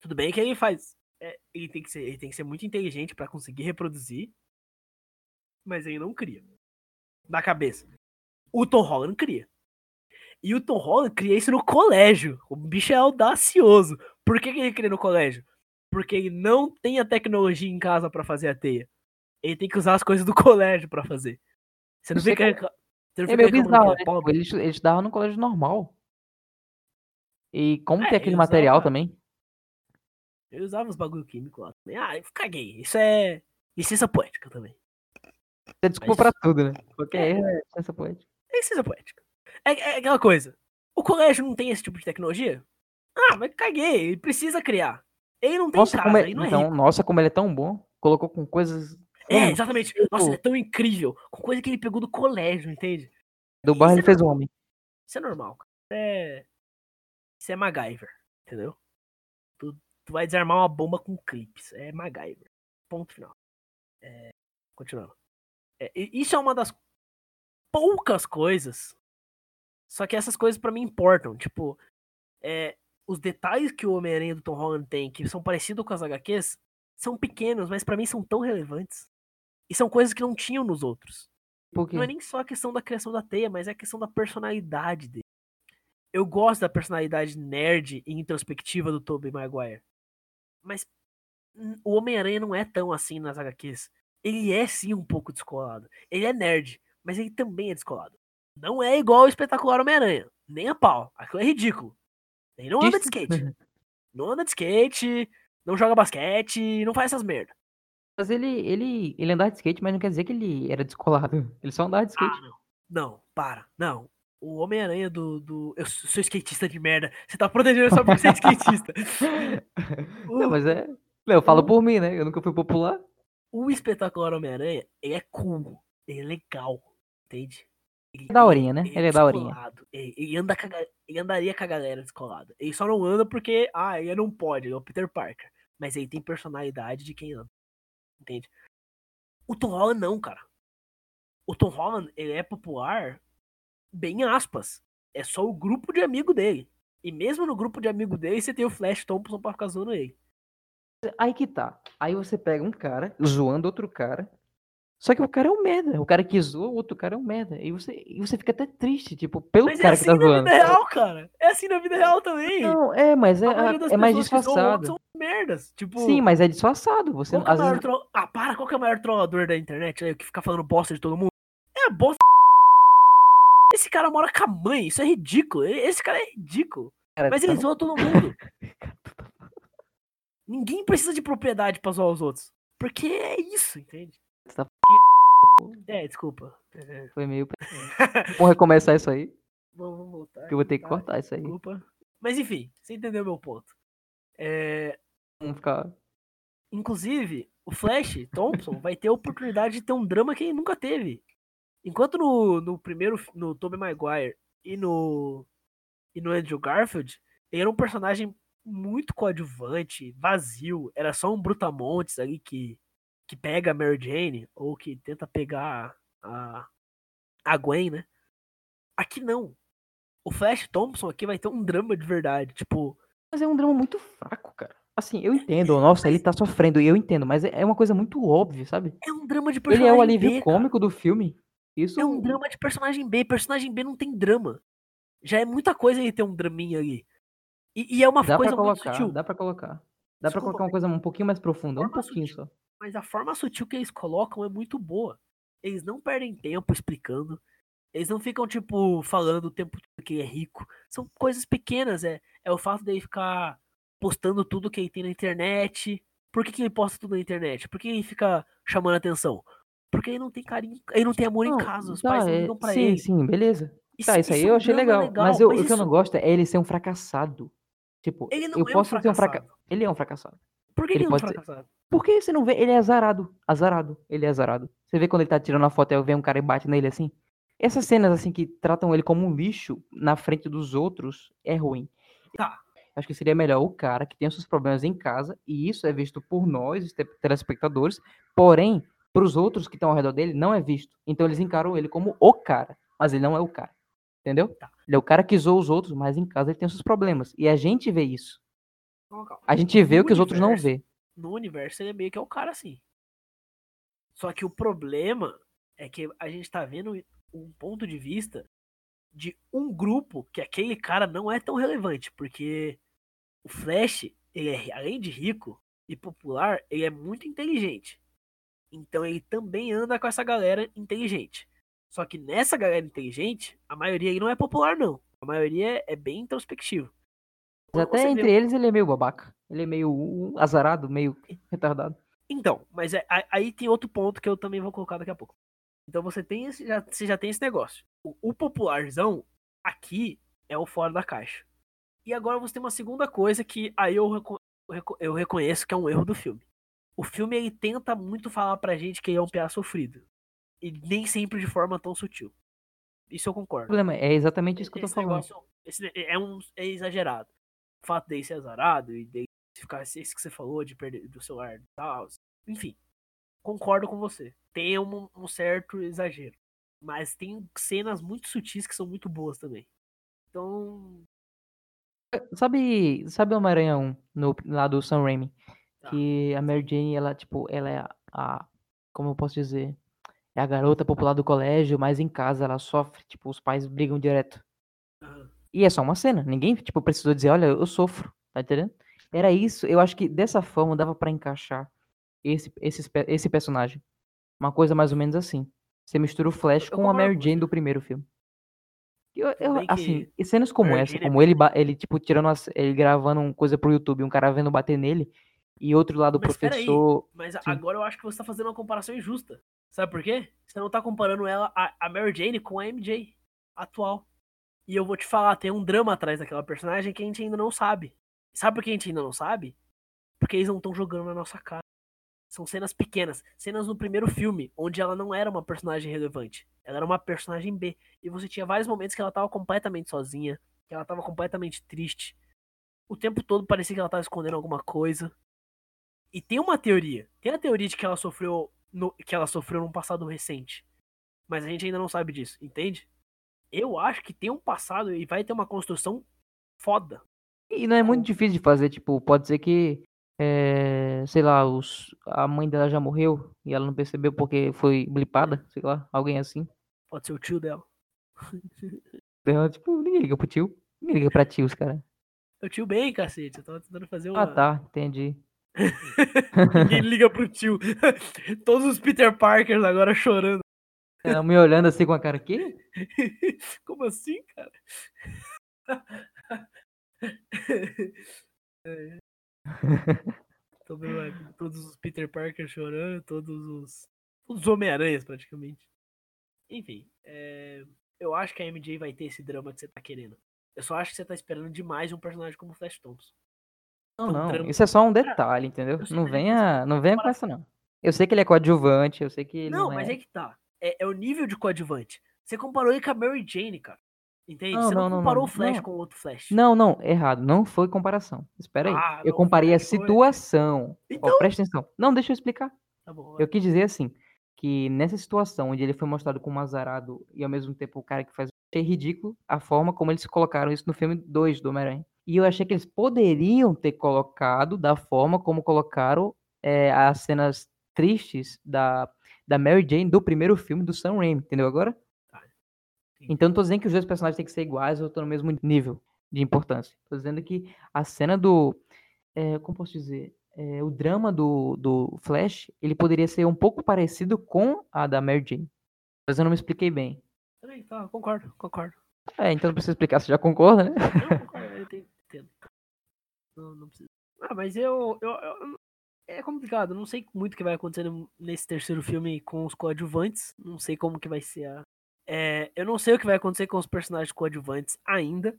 Tudo bem que ele faz. é, ele, tem que ser, ele tem que ser muito inteligente pra conseguir reproduzir. Mas ele não cria. Da cabeça. O Tom Holland cria. E o Tom Holland cria isso no colégio. O bicho é audacioso. Por que, que ele cria no colégio? Porque ele não tem a tecnologia em casa pra fazer a teia. Ele tem que usar as coisas do colégio pra fazer. Você não é fica. que- Você não É meio bizarro, que né? é Tipo, pobre. ele, estu- ele estudava no colégio normal. E como É, tem aquele ele material usava- também? Eu usava os bagulho químico lá também. Ah, eu caguei. Isso é licença poética também. Você desculpa Mas- pra tudo, né? Qualquer É. erro é licença poética. É licença poética. É, é aquela coisa. O colégio não tem esse tipo de tecnologia? Ah, mas caguei. Ele precisa criar. Ele não tem Nossa, casa, como é, ele não é então, rico. nossa, como ele é tão bom. Colocou com coisas. É, exatamente. tipo- Nossa, ele é tão incrível. Com coisa que ele pegou do colégio, entende? Do bairro é ele fez o homem. Isso é normal. cara. Isso é. Isso é MacGyver, entendeu? Tu, tu vai desarmar uma bomba com clipes. É MacGyver. Ponto final. É, continuando. É, isso é uma das poucas coisas. Só que essas coisas pra mim importam. Tipo, é, os detalhes que o Homem-Aranha do Tom Holland tem, que são parecidos com as HQs, são pequenos, mas pra mim são tão relevantes. E são coisas que não tinham nos outros. Não é nem só a questão da criação da teia, mas é a questão da personalidade dele. Eu gosto da personalidade nerd e introspectiva do Tobey Maguire. Mas o Homem-Aranha não é tão assim nas HQs. Ele é sim um pouco descolado. Ele é nerd, mas ele também é descolado. Não é igual o espetacular Homem-Aranha. Nem a pau. Aquilo é ridículo. Ele não anda de skate. Não anda de skate, não joga basquete, não faz essas merda. Mas ele, ele, ele andava de skate, mas não quer dizer que ele era descolado. Ele só andava de skate. Ah, não. Não, para. Não. O Homem-Aranha do, do. Eu sou skatista de merda. Você tá protegendo só porque você é skatista. não, mas é. Eu falo o- por mim, né? Eu nunca fui popular. O espetacular Homem-Aranha, ele é cool. Ele é legal. Entende? Ele, É daorinha, né? Ele é daorinha. descolado, Ele, ele anda com a ele andaria com a galera descolada. Ele só não anda porque, ah, ele não pode, ele é o Peter Parker. Mas ele tem personalidade de quem anda. Entende? O Tom Holland não, cara. O Tom Holland, ele é popular, bem aspas. É só o grupo de amigo dele. E mesmo no grupo de amigo dele, você tem o Flash Thompson pra ficar zoando ele. Aí que tá. Aí você pega um cara zoando outro cara. Só que o cara é um merda. O cara que zoa, o outro cara é um merda. E você, e você fica até triste, tipo, pelo Mas é cara assim que tá na zoando. vida real, cara. É assim na vida real também. Não, é, mas é, é mais disfarçado. São merdas. Tipo, Sim, mas é disfarçado. Você qual é às maior vezes, tro... Ah, para, qual que é o maior trollador da internet aí, que fica falando bosta de todo mundo? É a bosta. Esse cara mora com a mãe, isso é ridículo. Esse cara é ridículo. cara, Mas tá ele zoa todo mundo. Ninguém precisa de propriedade pra zoar os outros. Porque é isso, entende? Você tá- É, desculpa. É, Foi meio. Vamos recomeçar isso aí. Vamos voltar. Que eu vou ter que tá? cortar isso aí. Desculpa. Mas enfim, você entendeu meu ponto. É, Vamos ficar. Inclusive, o Flash Thompson vai ter a oportunidade de ter um drama que ele nunca teve. Enquanto no, no primeiro, no Tobey Maguire e no, e no Andrew Garfield, ele era um personagem muito coadjuvante, vazio. Era só um brutamontes ali que, que pega a Mary Jane, ou que tenta pegar a, a Gwen, né? Aqui não. O Flash Thompson aqui vai ter um drama de verdade. Tipo, Mas é um drama muito fraco, cara. Assim, eu entendo. Nossa, ele tá sofrendo. E eu entendo, mas é é uma coisa muito óbvia, sabe? é um drama de Ele personagem é o alívio B, cômico do filme. Isso É um drama de personagem B. Personagem B não tem drama. Já é muita coisa ele ter um draminha ali. E, e é uma dá pra coisa muito colocar, sutil. dá pra colocar. Dá pra Desculpa, colocar uma coisa um pouquinho mais profunda, um pouquinho sutil. só. Mas a forma sutil que eles colocam é muito boa. Eles não perdem tempo explicando. Eles não ficam, tipo, falando o tempo todo que ele é rico. São coisas pequenas. É, é o fato dele ficar postando tudo que ele tem na internet. Por que, que ele posta tudo na internet? Por que ele fica chamando atenção? Porque ele não tem carinho. Ele não tem amor em Não, casa. Os tá, pais não é- ligam pra sim, ele. sim, beleza. Isso, Tá, isso aí isso é eu achei drama legal. Mas eu, o que eu isso- não gosto é ele ser um fracassado. Tipo, Ele não eu é um posso ser um fracassado. fracassado. Ele é um fracassado. Por que ele ele é um fracassado? Por que você não vê? Ele é azarado. Azarado. Ele é azarado. Você vê quando ele tá tirando a foto e vem um cara e bate nele assim? Essas cenas assim que tratam ele como um lixo na frente dos outros é ruim. Tá. Acho que seria melhor o cara que tem os seus problemas em casa, e isso é visto por nós, telespectadores, porém, para os outros que estão ao redor dele, não é visto. Então eles encaram ele como o cara, mas ele não é o cara. Entendeu? Tá. Ele é o cara que zoa os outros, mas em casa ele tem os seus problemas. E a gente vê isso. A gente vê o que os outros não vê. No universo ele é meio que é o cara assim. Só que o problema é que a gente tá vendo um ponto de vista de um grupo que aquele cara não é tão relevante, porque o Flash, ele é, além de rico e popular, ele é muito inteligente. Então ele também anda com essa galera inteligente. Só que nessa galera inteligente, a maioria aí não é popular não. A maioria é bem introspectivo. Mas até entre eles ele é meio babaca. Ele é meio azarado, meio retardado. Então, mas é- aí tem outro ponto que eu também vou colocar daqui a pouco. Então você tem esse, já, você já tem esse negócio. O, o popularzão aqui é o fora da caixa. E agora você tem uma segunda coisa que aí eu, eu reco- eu reconheço que é um erro do filme. O filme ele tenta muito falar pra gente que ele é um piá sofrido. E nem sempre de forma tão sutil. Isso eu O concordo. problema é exatamente isso que eu tô Esse falando. negócio esse é, um, é exagerado. O fato dele ser azarado e dele ficar esse que você falou de perder do celular e tal. Enfim, concordo com você. Tem um, um certo exagero. Mas tem cenas muito sutis que são muito boas também. Então. Sabe, sabe o Homem-Aranha 1, no, lá do Sam Raimi? Tá. Que a Mary Jane, ela, tipo, ela é a, a- Como eu posso dizer? É a garota popular do colégio, mas em casa ela sofre. Tipo, os pais brigam direto. E é só uma cena. Ninguém, tipo, precisou dizer, olha, eu sofro. Tá entendendo? Era isso. Eu acho que dessa forma dava pra encaixar esse, esse, esse personagem. Uma coisa mais ou menos assim. Você mistura o Flash eu com a Mary Jane do primeiro filme. Eu, eu, assim, cenas como essa, é como ele, ele, tipo, tirando as, ele gravando uma coisa pro YouTube, um cara vendo bater nele, e outro lado o professor. Mas Sim. agora eu acho que você tá fazendo uma comparação injusta. Sabe por quê? Você não tá comparando ela, a, a Mary Jane, com a MJ atual. E eu vou te falar, tem um drama atrás daquela personagem que a gente ainda não sabe. Sabe por que a gente ainda não sabe? Porque eles não estão jogando na nossa cara. São cenas pequenas. Cenas no primeiro filme, onde ela não era uma personagem relevante. Ela era uma personagem B. E você tinha vários momentos que ela tava completamente sozinha. Que ela tava completamente triste. O tempo todo parecia que ela tava escondendo alguma coisa. E tem uma teoria. Tem a teoria de que ela sofreu. No, que ela sofreu num passado recente. Mas a gente ainda não sabe disso, entende? Eu acho que tem um passado e vai ter uma construção foda. E não é muito Com- difícil de fazer, tipo, pode ser que, é, sei lá, os, a mãe dela já morreu e ela não percebeu porque foi blipada, sei lá, alguém assim. Pode ser o tio dela. Ela, tipo, ninguém liga pro tio. Ninguém liga pra tios, cara. O tio bem, cacete. Eu tava tentando fazer uma. Ah, tá, entendi. Ninguém liga pro tio. Todos os Peter Parkers agora chorando. Ela me olhando assim com a cara, quê? Como assim, cara? É. Aqui todos os Peter Parker chorando, todos os. Os Homem-Aranhas, praticamente. Enfim, é, eu acho que a MJ vai ter esse drama que você tá querendo. Eu só acho que você tá esperando demais um personagem como o Flash Thompson. Não, um não, drama. isso é só um detalhe, entendeu? Não mas é que venha, não venha com essa, não. Eu sei que ele é coadjuvante, eu sei que ele Não, não, mas é... é que tá. É, é o nível de coadjuvante. Você comparou ele com a Mary Jane, cara. Entende? Não, você não, não, comparou não, o Flash não. com o outro Flash. Não, não, errado. Não foi comparação. Espera aí. Ah, eu comparei a situação. Então- presta atenção. Não, deixa eu explicar. Tá bom. Eu quis dizer assim, que nessa situação onde ele foi mostrado como azarado e ao mesmo tempo o cara que faz. Achei ridículo a forma como eles colocaram isso no filme 2 do Homem-Aranha. E eu achei que eles poderiam ter colocado da forma como colocaram é, as cenas tristes da, da Mary Jane do primeiro filme do Sam Raimi, entendeu agora? Entendi. Então não tô dizendo que os dois personagens têm que ser iguais ou estão no mesmo nível de importância. Tô dizendo que a cena do. é, como posso dizer? É, o drama do, do Flash, ele poderia ser um pouco parecido com a da Mary Jane. Mas eu não me expliquei bem. Também, tá, concordo, concordo. É, então não precisa explicar, você já concorda, né? Não, concordo, eu entendo. Não, não precisa. Ah, mas eu, eu, eu- É complicado, não sei muito o que vai acontecer nesse terceiro filme com os coadjuvantes. Não sei como que vai ser a. É, eu não sei o que vai acontecer com os personagens coadjuvantes ainda.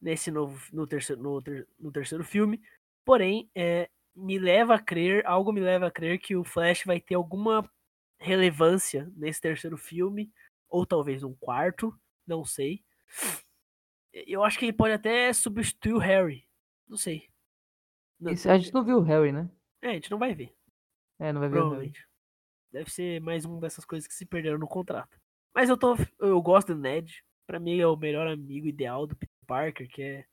Nesse novo. No terceiro, no, ter- no terceiro filme. Porém, é, me leva a crer. Algo me leva a crer que o Flash vai ter alguma relevância nesse terceiro filme. Ou talvez um quarto. Não sei. Eu acho que ele pode até substituir o Harry Não sei. A gente não viu o Harry, né? É, a gente não vai ver, É, não vai ver provavelmente. Deve ser mais uma dessas coisas que se perderam no contrato. Mas eu tô. Eu gosto do Ned. Pra mim é o melhor amigo ideal do Peter Parker, que é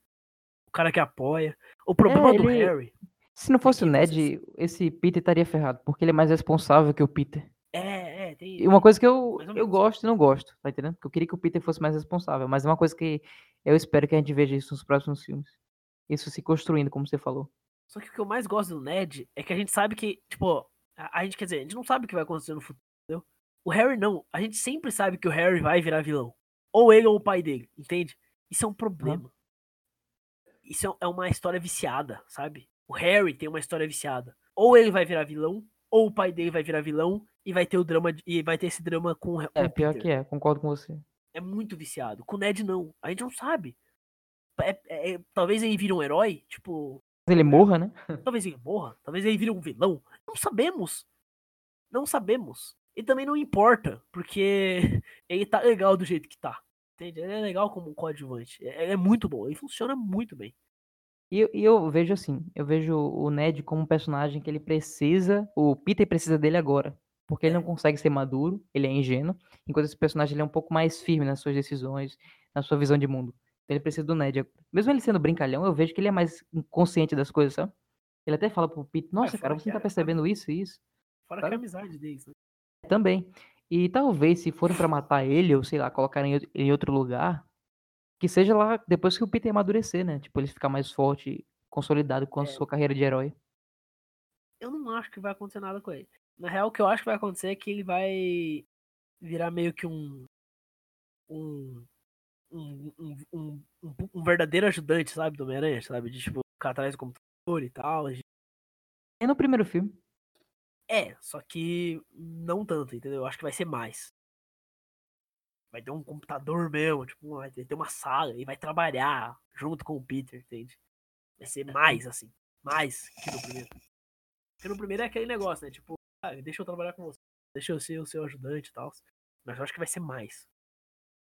o cara que apoia. O problema do ele- Harry. Se não fosse o Ned, esse Peter estaria ferrado, porque ele é mais responsável que o Peter. É, é, tem. E uma coisa que eu, eu gosto e não gosto, tá entendendo? Porque eu queria que o Peter fosse mais responsável, mas é uma coisa que eu espero que a gente veja isso nos próximos filmes. Isso se construindo, como você falou. Só que o que eu mais gosto do Ned é que a gente sabe que, tipo, a, a gente quer dizer, a gente não sabe o que vai acontecer no futuro, entendeu? O Harry não. A gente sempre sabe que o Harry vai virar vilão. Ou ele ou o pai dele, entende? Isso é um problema. Isso é- é uma história viciada, sabe? O Harry tem uma história viciada. Ou ele vai virar vilão, ou o pai dele vai virar vilão e vai ter o drama e vai ter esse drama com, o- É, pior que é, concordo com você. É muito viciado. Com o Ned não. A gente não sabe. É- é- é- talvez ele vire um herói, tipo, ele morra, né? Talvez ele morra, talvez ele vire um vilão. Não sabemos. Não sabemos. E também não importa, porque ele tá legal do jeito que tá. Entende? Ele é legal como um coadjuvante. É, é muito bom, ele funciona muito bem. E, eu- e eu vejo assim, eu vejo o Ned como um personagem que ele precisa, o Peter precisa dele agora. Porque ele É. não consegue ser maduro, ele é ingênuo, enquanto esse personagem ele é um pouco mais firme nas suas decisões, na sua visão de mundo. Ele precisa do Ned. Mesmo ele sendo brincalhão, eu vejo que ele é mais consciente das coisas, sabe? Ele até fala pro Peter, nossa, cara, fora você não tá a- percebendo isso e isso? Fora que a Sabe? amizade deles, né? Também. E talvez, se forem pra matar ele, ou sei lá, colocar em, outro- em outro lugar, que seja lá depois que o Peter amadurecer, né? Tipo, ele ficar mais forte, consolidado com a É. sua carreira de herói. Eu não acho que vai acontecer nada com ele. Na real, o que eu acho que vai acontecer é que ele vai virar meio que um. Um. Um, um, um, um, verdadeiro ajudante, sabe, do Homem-Aranha, sabe? De tipo, ficar atrás do computador e tal. E no primeiro filme. É, só que não tanto, entendeu? Eu acho que vai ser mais. Vai ter um computador mesmo, tipo, vai ter ter uma sala e vai trabalhar junto com o Peter, entende? Vai ser mais assim, mais que no primeiro. Porque no primeiro é aquele negócio, né? Tipo, ah, deixa eu trabalhar com você, deixa eu ser o seu ajudante e tal. Mas eu acho que vai ser mais.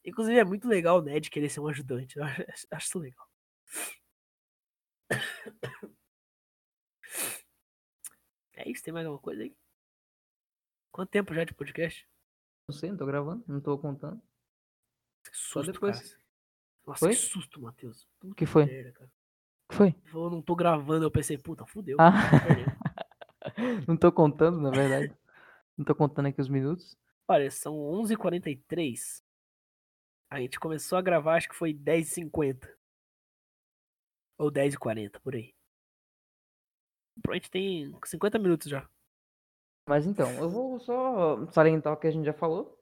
Inclusive é muito legal o Ned querer ser um ajudante. Eu acho, acho isso legal. É isso, tem mais alguma coisa aí? Quanto tempo já de podcast? Não sei, não tô gravando, não tô contando. Que susto, depois. cara. Nossa, Foi? que susto, Matheus. Puta Que foi? merda, que foi? Ele falou, não tô gravando, eu pensei, puta, fudeu. Ah, não tô contando, na verdade. Não tô contando aqui os minutos. Olha, são 11h43. A gente começou a gravar, acho que foi 10h50. Ou 10h40, por aí. A gente tem 50 minutos já. Mas então, eu vou só salientar o que a gente já falou.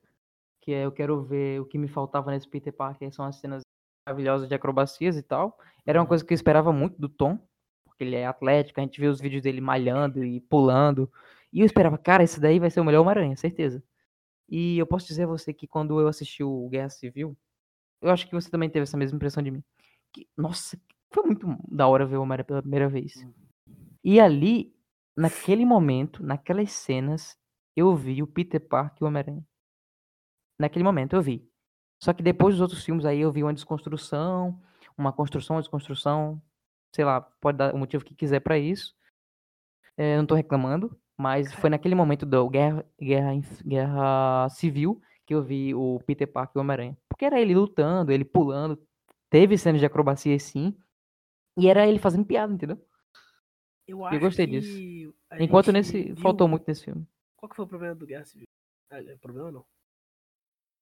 Que é eu quero ver o que me faltava nesse Peter Parker, são as cenas maravilhosas de acrobacias e tal. Era uma Uhum. coisa que eu esperava muito do Tom, porque ele é atlético, a gente vê os vídeos dele malhando e pulando. E eu esperava, cara, esse daí vai ser o melhor Homem-Aranha, certeza. E eu posso dizer a você que quando eu assisti o Guerra Civil, eu acho que você também teve essa mesma impressão de mim. Que, nossa, foi muito da hora ver o Homem-Aranha pela primeira vez. E ali, naquele momento, naquelas cenas, eu vi o Peter Parker e o Homem-Aranha. Naquele momento eu vi. Só que depois dos outros filmes aí eu vi uma desconstrução, uma construção, uma desconstrução, sei lá, pode dar o motivo que quiser pra isso. É, eu não tô reclamando, mas foi naquele momento do Guerra, Guerra, Guerra Civil que eu vi o Peter Parker e o Homem-Aranha. Porque era ele lutando, ele pulando, teve cenas de acrobacia sim, e era ele fazendo piada, entendeu? Eu acho gostei que disso. Enquanto nesse viu- faltou muito nesse filme. Qual que foi o problema do Guerra Civil? Ah, é problema não.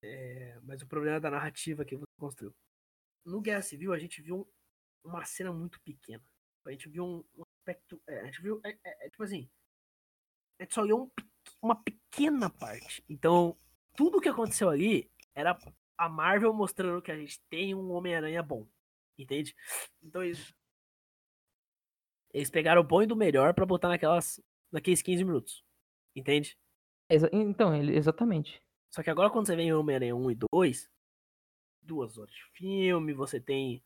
É, mas o problema é da narrativa que você construiu. No Guerra Civil a gente viu um- uma cena muito pequena. A gente viu um, um aspecto. é, a gente viu. É, é- é tipo assim. A gente só olhou um uma pequena parte. Então, tudo que aconteceu ali era a Marvel mostrando que a gente tem um Homem-Aranha bom. Entende? Então eles. Eles pegaram o bom e do melhor pra botar naquelas. naqueles 15 minutos. Entende? Exa- então, ele, exatamente. Só que agora quando você vem em Homem-Aranha 1 e 2, duas horas de filme, você tem.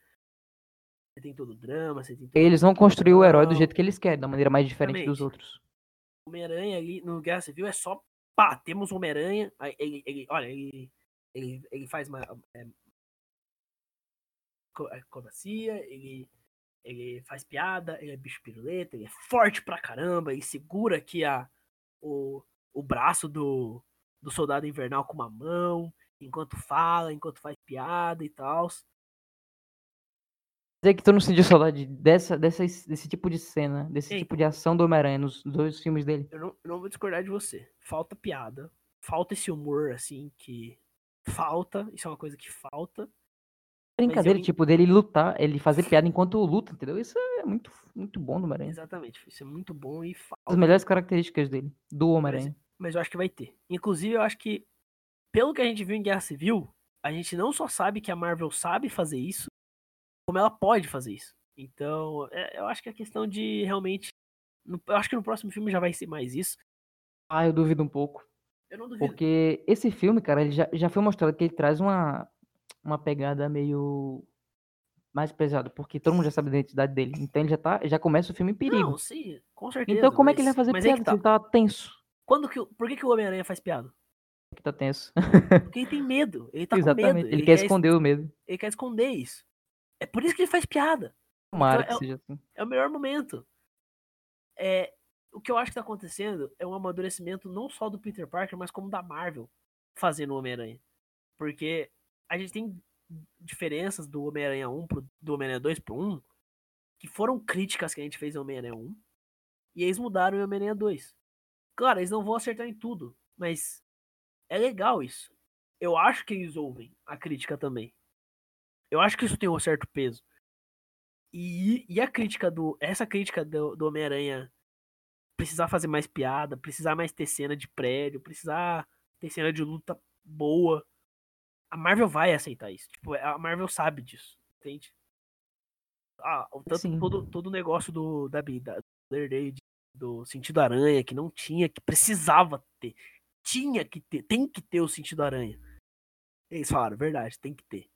Você tem todo o drama, você tem Eles vão construir o herói do jeito que eles querem, da maneira mais diferente dos Exatamente. outros. Homem-Aranha ali no Guerra Civil é só. Pá, temos Homem-Aranha. Ele, ele, olha, ele, ele, ele faz uma. É, co- acrobacia, ele, ele faz piada, ele é bicho piruleta, ele é forte pra caramba, ele segura aqui a, o, o braço do, do soldado invernal com uma mão, enquanto fala, enquanto faz piada e tal. Dizer que tu não sentiu saudade dessa, dessa, desse tipo de cena, desse Ei. tipo de ação do Homem-Aranha nos dois filmes dele. Eu não, eu não vou discordar de você. Falta piada, falta esse humor, assim, que falta, isso é uma coisa que falta. Brincadeira, eu tipo, dele lutar, ele fazer piada enquanto luta, entendeu? Isso é muito, muito bom do Homem-Aranha. Exatamente, isso é muito bom e falta. As melhores características dele, do Homem-Aranha. mas eu acho que vai ter. Inclusive, eu acho que, pelo que a gente viu em Guerra Civil, a gente não só sabe que a Marvel sabe fazer isso, como ela pode fazer isso. Então, é- eu acho que é questão de realmente. Eu acho que no próximo filme já vai ser mais isso. Ah, eu duvido um pouco. Eu não duvido. Porque esse filme, cara, ele já, já foi mostrado que ele traz uma, uma pegada meio mais pesada, porque todo mundo já sabe a identidade dele. Então ele já tá, já começa o filme em perigo. Não, sim, com certeza. então como é que ele vai mas- fazer mas aí piada que se ele tá. tá tenso? Quando que, por que, que o Homem-Aranha faz piada? Que tá tenso. Porque ele tem medo. Ele tá Exatamente. com medo. Ele, quer es- esconder o medo. ele quer esconder isso. É por isso que ele faz piada. Tomara é que o- seja assim. É o melhor momento. É, o que eu acho que tá acontecendo é um amadurecimento não só do Peter Parker, mas como da Marvel fazendo o Homem-Aranha. Porque a gente tem diferenças do Homem-Aranha 1 pro, do Homem-Aranha 2 pro 1, que foram críticas que a gente fez em Homem-Aranha 1, e eles mudaram em Homem-Aranha 2. Claro, eles não vão acertar em tudo, mas é legal isso. Eu acho que eles ouvem a crítica também. Eu acho que isso tem um certo peso. E, e a crítica do. Essa crítica do, do Homem-Aranha precisar fazer mais piada, precisar mais ter cena de prédio, precisar ter cena de luta boa. A Marvel vai aceitar isso. Tipo, a Marvel sabe disso, entende? Ah, o tanto, Sim. todo, todo o negócio do, da, da, Daredevil, do sentido aranha, que não tinha, que precisava ter. Tinha que ter, tem que ter o sentido aranha. Eles falaram, verdade, tem que ter.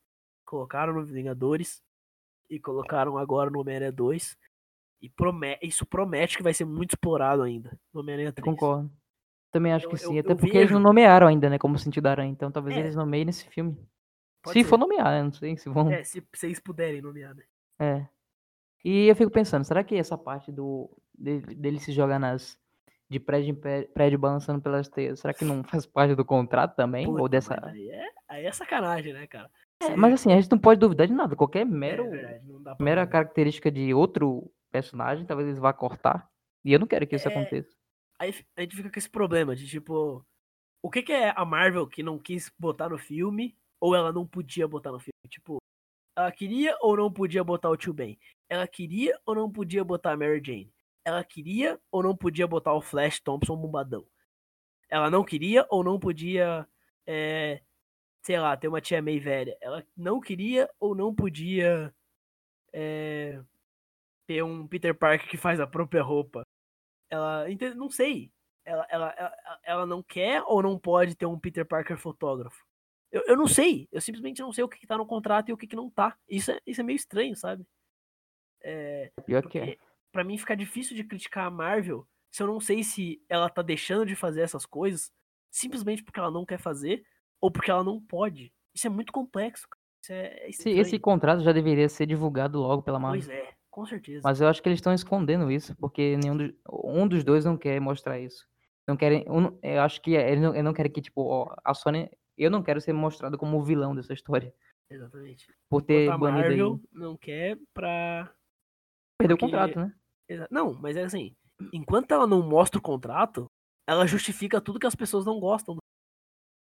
Colocaram no Vingadores e colocaram agora no Homem-Aranha 2. E prome isso promete que vai ser muito explorado ainda no Homem-Aranha 3. Concordo. Também acho Eu- que eu- sim. eu Até porque eles vejo- não nomearam ainda, né? Como sentido aranha. Então talvez É. eles nomeiem nesse filme. Pode Se ser. for nomear, né? Não sei se vão. É, se vocês puderem nomear, né? É. E eu fico pensando, será que essa parte do dele, dele se jogar nas de prédio em pé- prédio balançando pelas teias, será que não faz parte do contrato também? Puta, Ou dessa. Aí é, aí é sacanagem, né, cara? É, mas assim, a gente não pode duvidar de nada. Qualquer é mero, pra mera característica de outro personagem, talvez eles vá cortar. E eu não quero que isso É, aconteça. Aí a gente fica com esse problema de tipo, o que, que é a Marvel que não quis botar no filme ou ela não podia botar no filme? Tipo, ela queria ou não podia botar o Tio Ben? Ela queria ou não podia botar a Mary Jane? Ela queria ou não podia botar o Flash Thompson bombadão? Ela não queria ou não podia, é, sei lá, ter uma tia May velha? Ela não queria ou não podia é, ter um Peter Parker que faz a própria roupa? Ela, não sei. Ela, ela, ela, ela não quer ou não pode ter um Peter Parker fotógrafo? Eu, eu não sei. Eu simplesmente não sei o que, que tá no contrato e o que, que não tá. Isso é, isso é meio estranho, sabe? É, Pior que é. pra mim fica difícil de criticar a Marvel se eu não sei se ela tá deixando de fazer essas coisas simplesmente porque ela não quer fazer ou porque ela não pode. Isso é muito complexo. é, é Esse, esse contrato já deveria ser divulgado logo pela Marvel. Pois é, com certeza. Mas eu acho que eles estão escondendo isso, porque nenhum dos, um dos dois não quer mostrar isso. Não querem, um eu acho que eles não, eles não querem que, tipo, ó, a Sony, eu não quero ser mostrado como o vilão dessa história, Exatamente. por ter Enquanto a banido aí. Marvel não quer pra Perdeu o porque- contrato, né? Não, mas é assim, enquanto ela não mostra o contrato, ela justifica tudo que as pessoas não gostam.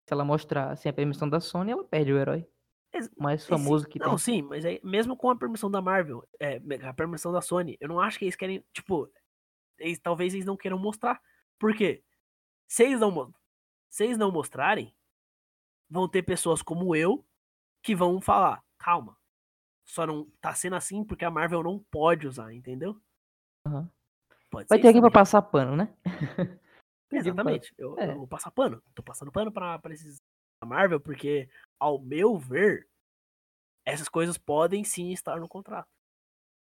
Se ela mostrar sem a permissão da Sony, ela perde o herói mais famoso que não, tem. sim, mas aí, mesmo com a permissão da Marvel, é, a permissão da Sony, eu não acho que eles querem, tipo, eles, talvez eles não queiram mostrar. Por quê? Se eles não, se eles não mostrarem, vão ter pessoas como eu que vão falar, calma, só não tá sendo assim porque a Marvel não pode usar, entendeu? Aham. Pode Vai ter alguém pra passar pano, né? Exatamente. Eu, É. eu vou passar pano. Tô passando pano pra, pra esses da Marvel, porque, ao meu ver, essas coisas podem sim estar no contrato.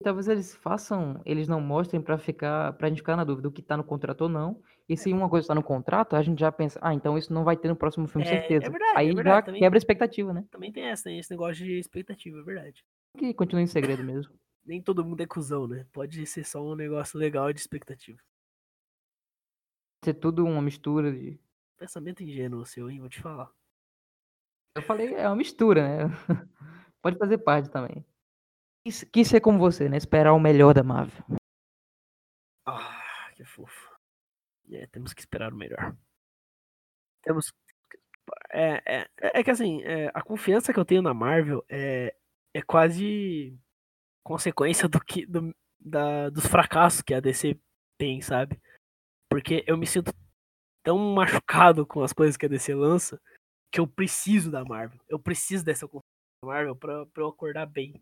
Talvez eles façam, eles não mostrem pra ficar, pra gente ficar na dúvida do que tá no contrato ou não. E se uma coisa tá no contrato, a gente já pensa, ah, então isso não vai ter no próximo filme, É- certeza. é verdade, é Aí verdade, já também. quebra a expectativa, né? Também tem essa, tem esse negócio de expectativa, é verdade. Que continua em segredo mesmo. nem todo mundo é cuzão, né? Pode ser só um negócio legal de expectativa. Ser tudo uma mistura de. Pensamento ingênuo seu, hein? Vou te falar. Eu falei, é uma mistura, né? Pode fazer parte também. Quis, quis ser como você, né? Esperar o melhor da Marvel. Ah, que fofo. É, temos que esperar o melhor. Temos. É, é, é que assim, é, a confiança que eu tenho na Marvel é, é quase consequência do que do, da, dos fracassos que a DC tem, sabe? Porque eu me sinto tão machucado com as coisas que a DC lança que eu preciso da Marvel. Eu preciso dessa da Marvel pra, pra eu acordar bem.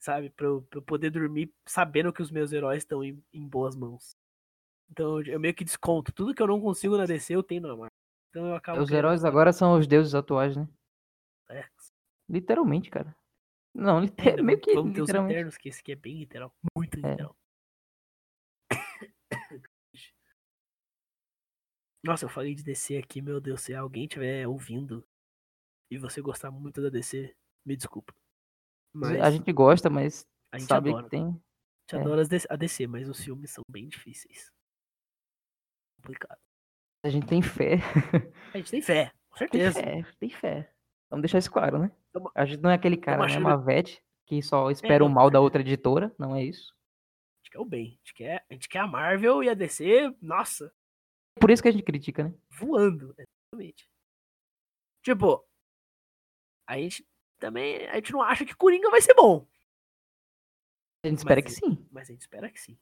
Sabe? Pra eu, pra eu poder dormir sabendo que os meus heróis estão em, em boas mãos. Então eu meio que desconto. Tudo que eu não consigo na DC eu tenho na Marvel. Então eu acabo. Os querendo- heróis agora são os deuses atuais, né? É, Literalmente, cara. Não, lite- ainda meio que vamos ter os literalmente. Eternos, que esse aqui é bem literal. Muito É. literal. Nossa, eu falei de DC aqui, meu Deus, se alguém estiver ouvindo e você gostar muito da DC, me desculpa. Mas A gente gosta, mas a gente sabe adora. que tem. A gente é. adora a DC, mas os filmes são bem difíceis. Complicado. A gente tem fé. A gente tem fé, com Tem certeza. fé, tem fé. Vamos deixar isso claro, né? A gente não é aquele cara, né? Mavete, que só espera o não, mal da é. outra editora. Não é isso. A gente quer o bem. A gente quer, a gente quer a Marvel e a DC, nossa, Por isso que a gente critica, né? voando. Exatamente. Tipo, a gente também. A gente não acha que Coringa vai ser bom. A gente espera Mas que sim. Mas a gente espera que sim.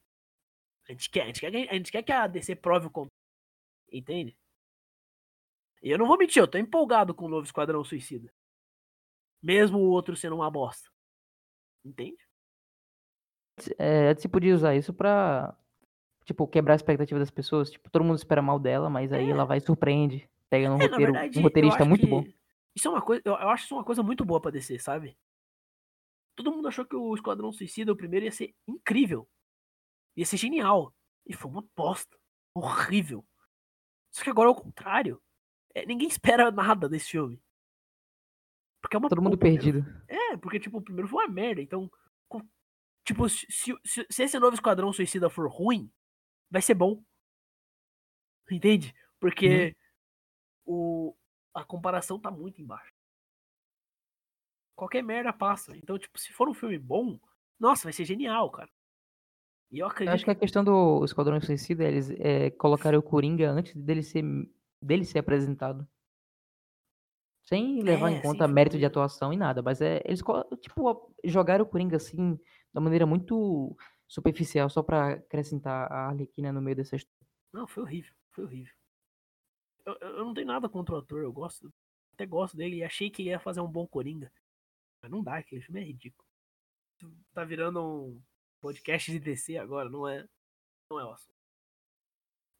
A gente quer, a gente quer, que- a gente quer que a DC prove o contrário. Entende? E eu não vou mentir, eu tô empolgado com o novo Esquadrão Suicida. Mesmo o outro sendo uma bosta. Entende? É, você podia usar isso pra, tipo, quebrar a expectativa das pessoas. Tipo, todo mundo espera mal dela, mas aí É. ela vai e surpreende. Pega um, É, roteiro, verdade, um roteirista muito que bom. Isso é uma coisa. Eu, acho isso uma coisa muito boa pra DC, sabe? Todo mundo achou que o Esquadrão Suicida, o primeiro, ia ser incrível. Ia ser genial. E foi uma bosta. Horrível. Só que agora é o contrário. É, ninguém espera nada desse filme. Porque é uma Todo mundo perdido. É, porque, tipo, o primeiro foi uma merda. Então, tipo, se, se- se esse novo Esquadrão Suicida for ruim, vai ser bom. Entende? Porque o, a comparação tá muito embaixo. Qualquer merda passa. Então, tipo, se for um filme bom, nossa, vai ser genial, cara. E eu Eu acredito acho que a questão do Esquadrão Suicida, eles é, colocaram o Coringa antes dele ser, dele ser apresentado. Sem levar É, em conta mérito de atuação e nada. Mas é, eles, tipo, jogaram o Coringa assim, da maneira muito superficial, só pra acrescentar a Arlequina no meio dessa história. Não, foi horrível, foi horrível. Eu, eu não tenho nada contra o ator, eu gosto, até gosto dele e achei que ele ia fazer um bom Coringa. Mas não dá, aquele filme é ridículo. Tá virando um podcast de DC agora, não é, não é o assunto.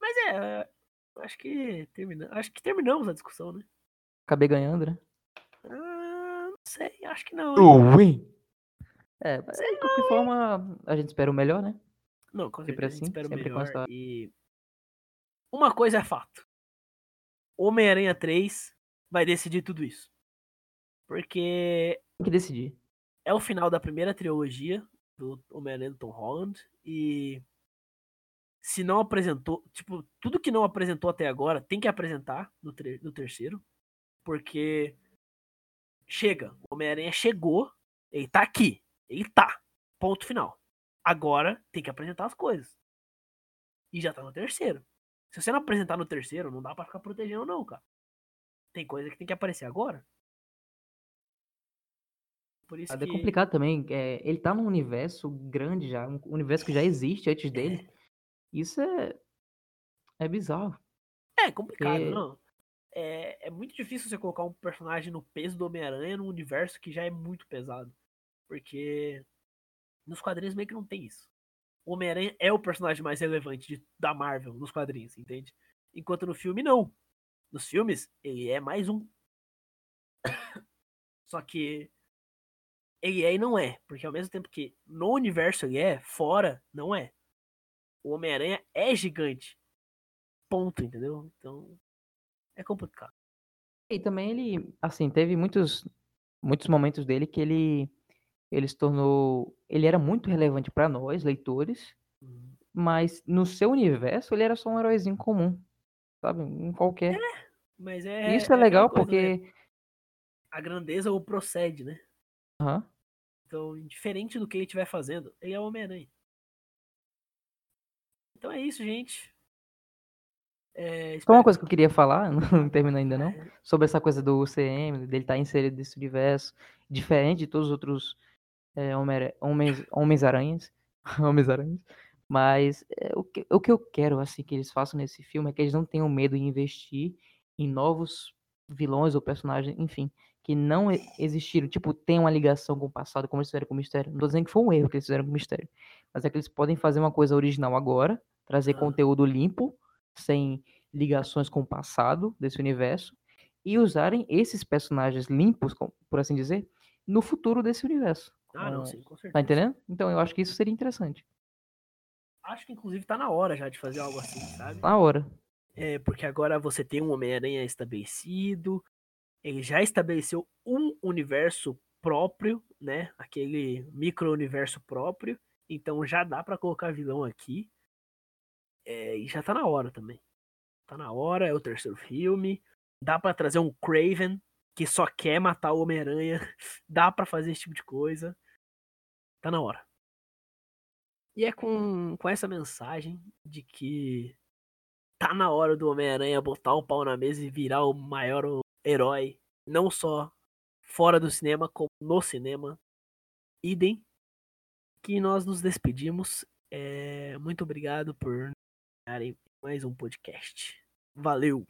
Mas é, acho que termina, acho que terminamos a discussão, né? Acabei ganhando, né? Ah, não sei, acho que não. hein? win! É, mas de qualquer forma, a gente espera o melhor, né? Não, com Sempre assim, espera o melhor. essa- E uma coisa é fato. Homem-Aranha 3 vai decidir tudo isso. Porque Tem que decidir. é o final da primeira trilogia do Homem-Aranha do Tom Holland e se não apresentou, tipo, tudo que não apresentou até agora tem que apresentar no, tre- no terceiro, porque chega, o Homem-Aranha chegou, ele tá aqui, ele tá, ponto final. Agora tem que apresentar as coisas. E já tá no terceiro. Se você não apresentar no terceiro, não dá pra ficar protegendo não, cara. Tem coisa que tem que aparecer agora. Por isso É que... complicado também. é, ele tá num universo grande já, um universo que já existe antes dele. Isso é. É bizarro. É complicado, Porque- não. É, é muito difícil você colocar um personagem no peso do Homem-Aranha num universo que já é muito pesado. Porque nos quadrinhos meio que não tem isso. O Homem-Aranha é o personagem mais relevante de- da Marvel nos quadrinhos, entende? Enquanto no filme, não. Nos filmes, ele é mais um. Só que ele é e não é. Porque ao mesmo tempo que no universo ele é, fora não é. O Homem-Aranha é gigante. Ponto, entendeu? Então. É complicado. E também ele, assim, teve muitos, muitos momentos dele que ele ele se tornou, ele era muito relevante para nós, leitores, Uhum. mas no seu universo ele era só um heróizinho comum, sabe? Um qualquer. Mas é. Isso é, aquela legal coisa, né? porque A grandeza o procede, né? Aham. Então, indiferente do que ele estiver fazendo, ele é o Homem-Aranha. Então é isso, gente. É, Só espero uma coisa que eu queria falar, não termino ainda não, que- sobre essa coisa do UCM, dele estar inserido nesse universo, diferente de todos os outros é, Homem- homens, Homens-Aranhas, Homens-Aranhas, mas é, o, que, o que eu quero, assim, que eles façam nesse filme é que eles não tenham medo de investir em novos vilões ou personagens, enfim, que não existiram, tipo, tem uma ligação com o passado, como eles fizeram com o Mistério. Não tô dizendo que foi um erro que eles fizeram com o Mistério, mas é que eles podem fazer uma coisa original agora, trazer conteúdo limpo, sem ligações com o passado desse universo, e usarem esses personagens limpos, por assim dizer, no futuro desse universo. Ah, não, com- sim, com certeza. Tá entendendo? Então eu acho que isso seria interessante. Acho que inclusive tá na hora já de fazer algo assim, sabe? Na hora. É, porque agora você tem um Homem-Aranha estabelecido, ele já estabeleceu um universo próprio, né? Aquele micro-universo próprio. Então já dá pra colocar vilão aqui. É, e já tá na hora também. Tá na hora, é o terceiro filme. Dá pra trazer um Craven que só quer matar o Homem-Aranha. Dá pra fazer esse tipo de coisa. Tá na hora. E é com, com essa mensagem de que tá na hora do Homem-Aranha botar o pau na mesa e virar o maior herói, não só fora do cinema, como no cinema. Idem. Que nós nos despedimos. É, muito obrigado por mais um podcast. Valeu!